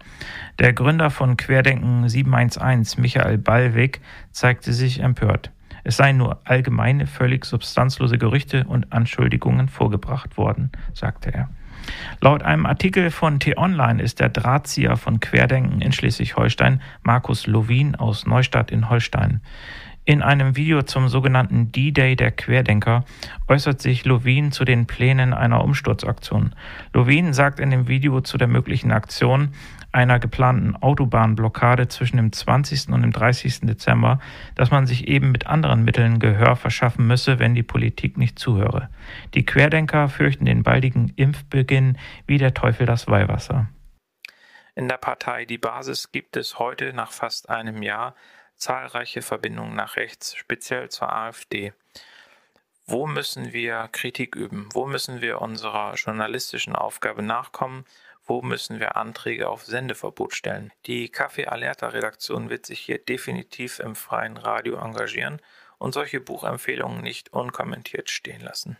Der Gründer von Querdenken 711, Michael Ballweg, zeigte sich empört. Es seien nur allgemeine, völlig substanzlose Gerüchte und Anschuldigungen vorgebracht worden, sagte er. Laut einem Artikel von T-Online ist der Drahtzieher von Querdenken in Schleswig-Holstein Markus Lovin aus Neustadt in Holstein. In einem Video zum sogenannten D-Day der Querdenker äußert sich Lovin zu den Plänen einer Umsturzaktion. Lovin sagt in dem Video zu der möglichen Aktion, einer geplanten Autobahnblockade zwischen dem 20. und dem 30. Dezember, dass man sich eben mit anderen Mitteln Gehör verschaffen müsse, wenn die Politik nicht zuhöre. Die Querdenker fürchten den baldigen Impfbeginn wie der Teufel das Weihwasser. In der Partei Die Basis gibt es heute nach fast einem Jahr zahlreiche Verbindungen nach rechts, speziell zur AfD. Wo müssen wir Kritik üben? Wo müssen wir unserer journalistischen Aufgabe nachkommen? Wo müssen wir Anträge auf Sendeverbot stellen? Die Kaffee Alerta Redaktion wird sich hier definitiv im freien Radio engagieren und solche Buchempfehlungen nicht unkommentiert stehen lassen.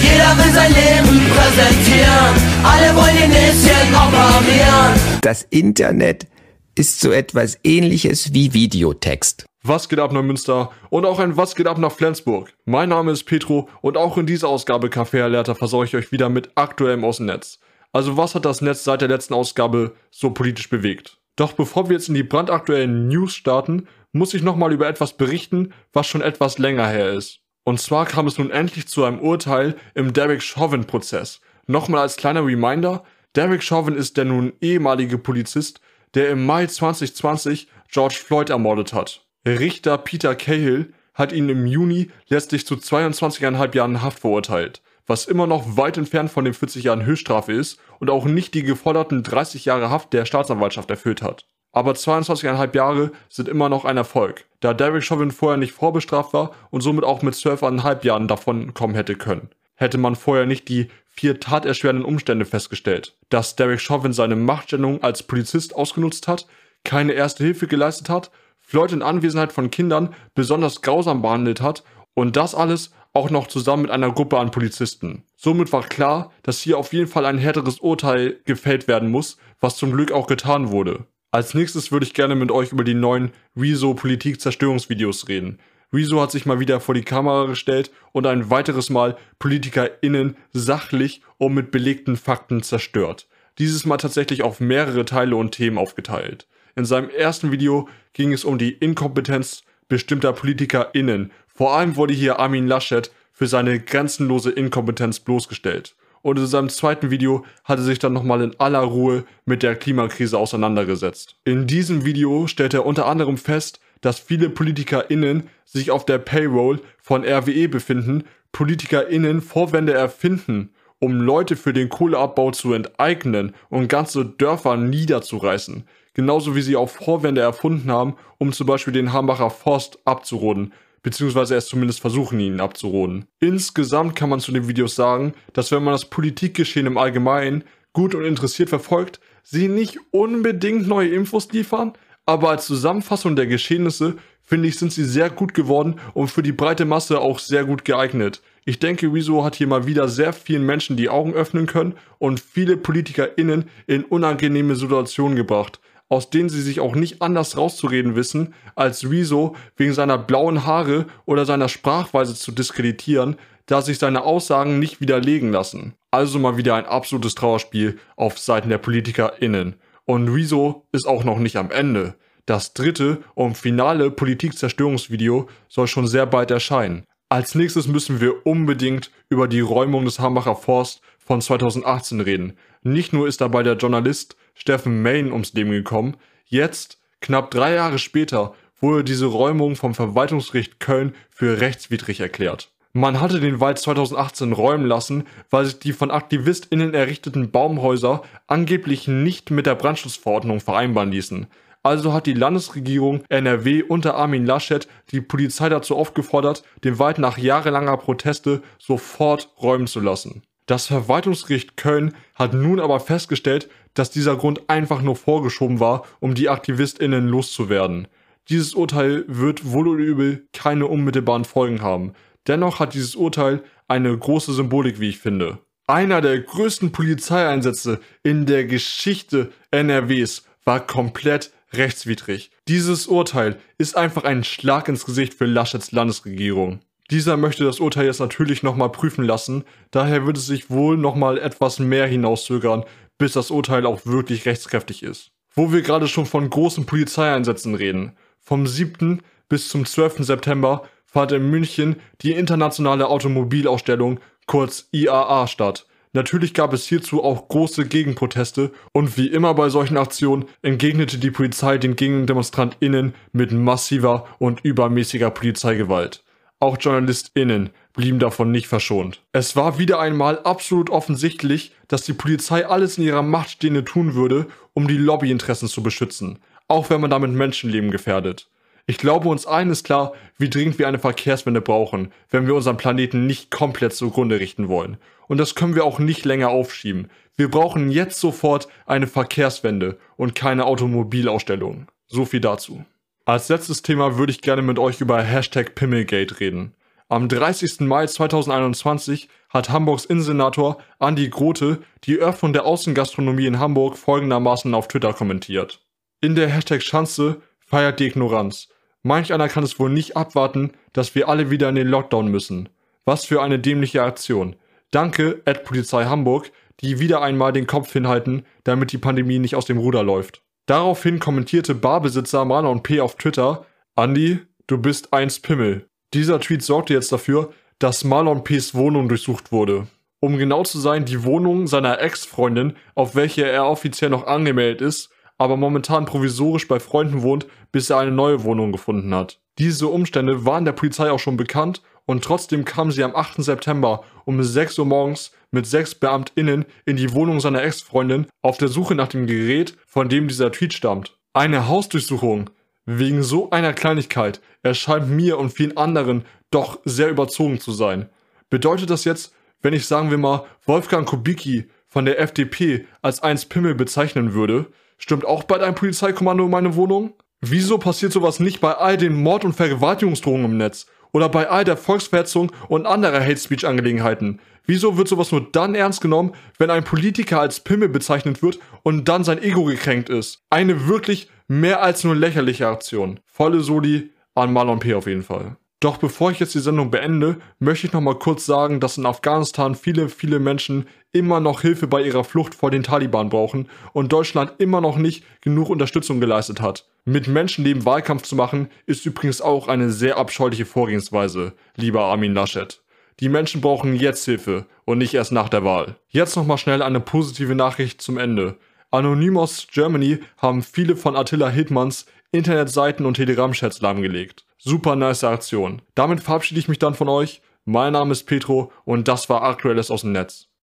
Jeder will sein Leben präsentieren, alle wollen die Näschen operieren. Das Internet ist so etwas ähnliches wie Videotext. Was geht ab Neumünster und auch ein Was geht ab nach Flensburg. Mein Name ist Petro und auch in dieser Ausgabe Kaffee Alerta versorge ich euch wieder mit aktuellem aus dem Netz. Also was hat das Netz seit der letzten Ausgabe so politisch bewegt? Doch bevor wir jetzt in die brandaktuellen News starten, muss ich nochmal über etwas berichten, was schon etwas länger her ist. Und zwar kam es nun endlich zu einem Urteil im Derek Chauvin-Prozess. Nochmal als kleiner Reminder, Derek Chauvin ist der nun ehemalige Polizist, der im Mai 2020 George Floyd ermordet hat. Richter Peter Cahill hat ihn im Juni letztlich zu 22,5 Jahren Haft verurteilt was immer noch weit entfernt von den 40 Jahren Höchststrafe ist und auch nicht die geforderten 30 Jahre Haft der Staatsanwaltschaft erfüllt hat. Aber 22,5 Jahre sind immer noch ein Erfolg, da Derek Chauvin vorher nicht vorbestraft war und somit auch mit 12,5 Jahren davon kommen hätte können. Hätte man vorher nicht die vier taterschwerenden Umstände festgestellt, dass Derek Chauvin seine Machtstellung als Polizist ausgenutzt hat, keine erste Hilfe geleistet hat, Floyd in Anwesenheit von Kindern besonders grausam behandelt hat und das alles auch noch zusammen mit einer Gruppe an Polizisten. Somit war klar, dass hier auf jeden Fall ein härteres Urteil gefällt werden muss, was zum Glück auch getan wurde. Als nächstes würde ich gerne mit euch über die neuen Rezo Politik-Zerstörungsvideos reden. Rezo hat sich mal wieder vor die Kamera gestellt und ein weiteres Mal PolitikerInnen sachlich und mit belegten Fakten zerstört. Dieses Mal tatsächlich auf mehrere Teile und Themen aufgeteilt. In seinem ersten Video ging es um die Inkompetenz bestimmter PolitikerInnen vor allem wurde hier Armin Laschet für seine grenzenlose Inkompetenz bloßgestellt. Und in seinem zweiten Video hat er sich dann nochmal in aller Ruhe mit der Klimakrise auseinandergesetzt. In diesem Video stellt er unter anderem fest, dass viele PolitikerInnen sich auf der Payroll von RWE befinden, PolitikerInnen Vorwände erfinden, um Leute für den Kohleabbau zu enteignen und ganze Dörfer niederzureißen. Genauso wie sie auch Vorwände erfunden haben, um zum Beispiel den Hambacher Forst abzuroden, beziehungsweise es zumindest versuchen, ihn abzuroden. Insgesamt kann man zu den Videos sagen, dass wenn man das Politikgeschehen im Allgemeinen gut und interessiert verfolgt, sie nicht unbedingt neue Infos liefern, aber als Zusammenfassung der Geschehnisse finde ich, sind sie sehr gut geworden und für die breite Masse auch sehr gut geeignet. Ich denke, Wieso hat hier mal wieder sehr vielen Menschen die Augen öffnen können und viele PolitikerInnen in unangenehme Situationen gebracht, aus denen sie sich auch nicht anders rauszureden wissen, als Wieso wegen seiner blauen Haare oder seiner Sprachweise zu diskreditieren, da sich seine Aussagen nicht widerlegen lassen. Also mal wieder ein absolutes Trauerspiel auf Seiten der PolitikerInnen. Und Rezo ist auch noch nicht am Ende. Das dritte und finale Politikzerstörungsvideo soll schon sehr bald erscheinen. Als nächstes müssen wir unbedingt über die Räumung des Hambacher Forst von 2018 reden. Nicht nur ist dabei der Journalist Steffen Main ums Leben gekommen, jetzt, knapp drei Jahre später, wurde diese Räumung vom Verwaltungsgericht Köln für rechtswidrig erklärt. Man hatte den Wald 2018 räumen lassen, weil sich die von AktivistInnen errichteten Baumhäuser angeblich nicht mit der Brandschutzverordnung vereinbaren ließen. Also hat die Landesregierung NRW unter Armin Laschet die Polizei dazu aufgefordert, den Wald nach jahrelanger Proteste sofort räumen zu lassen. Das Verwaltungsgericht Köln hat nun aber festgestellt, dass dieser Grund einfach nur vorgeschoben war, um die AktivistInnen loszuwerden. Dieses Urteil wird wohl oder übel keine unmittelbaren Folgen haben. Dennoch hat dieses Urteil eine große Symbolik, wie ich finde. Einer der größten Polizeieinsätze in der Geschichte NRWs war komplett rechtswidrig. Dieses Urteil ist einfach ein Schlag ins Gesicht für Laschets Landesregierung. Dieser möchte das Urteil jetzt natürlich nochmal prüfen lassen, daher wird es sich wohl nochmal etwas mehr hinauszögern, bis das Urteil auch wirklich rechtskräftig ist. Wo wir gerade schon von großen Polizeieinsätzen reden. Vom 7. bis zum 12. September fand in München die internationale Automobilausstellung kurz IAA statt. Natürlich gab es hierzu auch große Gegenproteste und wie immer bei solchen Aktionen entgegnete die Polizei den GegendemonstrantInnen mit massiver und übermäßiger Polizeigewalt. Auch JournalistInnen blieben davon nicht verschont. Es war wieder einmal absolut offensichtlich, dass die Polizei alles in ihrer Macht Stehende tun würde, um die Lobbyinteressen zu beschützen, auch wenn man damit Menschenleben gefährdet. Ich glaube, uns allen ist klar, wie dringend wir eine Verkehrswende brauchen, wenn wir unseren Planeten nicht komplett zugrunde richten wollen. Und das können wir auch nicht länger aufschieben. Wir brauchen jetzt sofort eine Verkehrswende und keine Automobilausstellung. So viel dazu. Als letztes Thema würde ich gerne mit euch über Hashtag Pimmelgate reden. Am 30. Mai 2021 hat Hamburgs Innensenator Andi Grote die Öffnung der Außengastronomie in Hamburg folgendermaßen auf Twitter kommentiert. In der Hashtag Schanze feiert die Ignoranz. Manch einer kann es wohl nicht abwarten, dass wir alle wieder in den Lockdown müssen. Was für eine dämliche Aktion. Danke, Ad Polizei Hamburg, die wieder einmal den Kopf hinhalten, damit die Pandemie nicht aus dem Ruder läuft. Daraufhin kommentierte Barbesitzer Marlon P. auf Twitter, Andi, du bist eins Pimmel. Dieser Tweet sorgte jetzt dafür, dass Marlon P.s Wohnung durchsucht wurde. Um genau zu sein, die Wohnung seiner Ex-Freundin, auf welche er offiziell noch angemeldet ist, aber momentan provisorisch bei Freunden wohnt, bis er eine neue Wohnung gefunden hat. Diese Umstände waren der Polizei auch schon bekannt und trotzdem kam sie am 8. September um 6 Uhr morgens mit sechs BeamtInnen in die Wohnung seiner Ex-Freundin auf der Suche nach dem Gerät, von dem dieser Tweet stammt. Eine Hausdurchsuchung wegen so einer Kleinigkeit erscheint mir und vielen anderen doch sehr überzogen zu sein. Bedeutet das jetzt, wenn ich sagen wir mal Wolfgang Kubicki von der FDP als eins Pimmel bezeichnen würde, Stimmt auch bald ein Polizeikommando in meine Wohnung? Wieso passiert sowas nicht bei all den Mord- und Vergewaltigungsdrohungen im Netz? Oder bei all der Volksverhetzung und anderer Hate-Speech-Angelegenheiten? Wieso wird sowas nur dann ernst genommen, wenn ein Politiker als Pimmel bezeichnet wird und dann sein Ego gekränkt ist? Eine wirklich mehr als nur lächerliche Aktion. Volle Soli an Marlon P. auf jeden Fall. Doch bevor ich jetzt die Sendung beende, möchte ich noch mal kurz sagen, dass in Afghanistan viele, viele Menschen immer noch Hilfe bei ihrer Flucht vor den Taliban brauchen und Deutschland immer noch nicht genug Unterstützung geleistet hat. Mit Menschenleben Wahlkampf zu machen, ist übrigens auch eine sehr abscheuliche Vorgehensweise, lieber Armin Laschet. Die Menschen brauchen jetzt Hilfe und nicht erst nach der Wahl. Jetzt nochmal schnell eine positive Nachricht zum Ende. Anonymous Germany haben viele von Attila Hildmanns Internetseiten und Telegram-Chats lahmgelegt. Super nice Aktion. Damit verabschiede ich mich dann von euch. Mein Name ist Petro und das war Aktuelles aus dem Netz.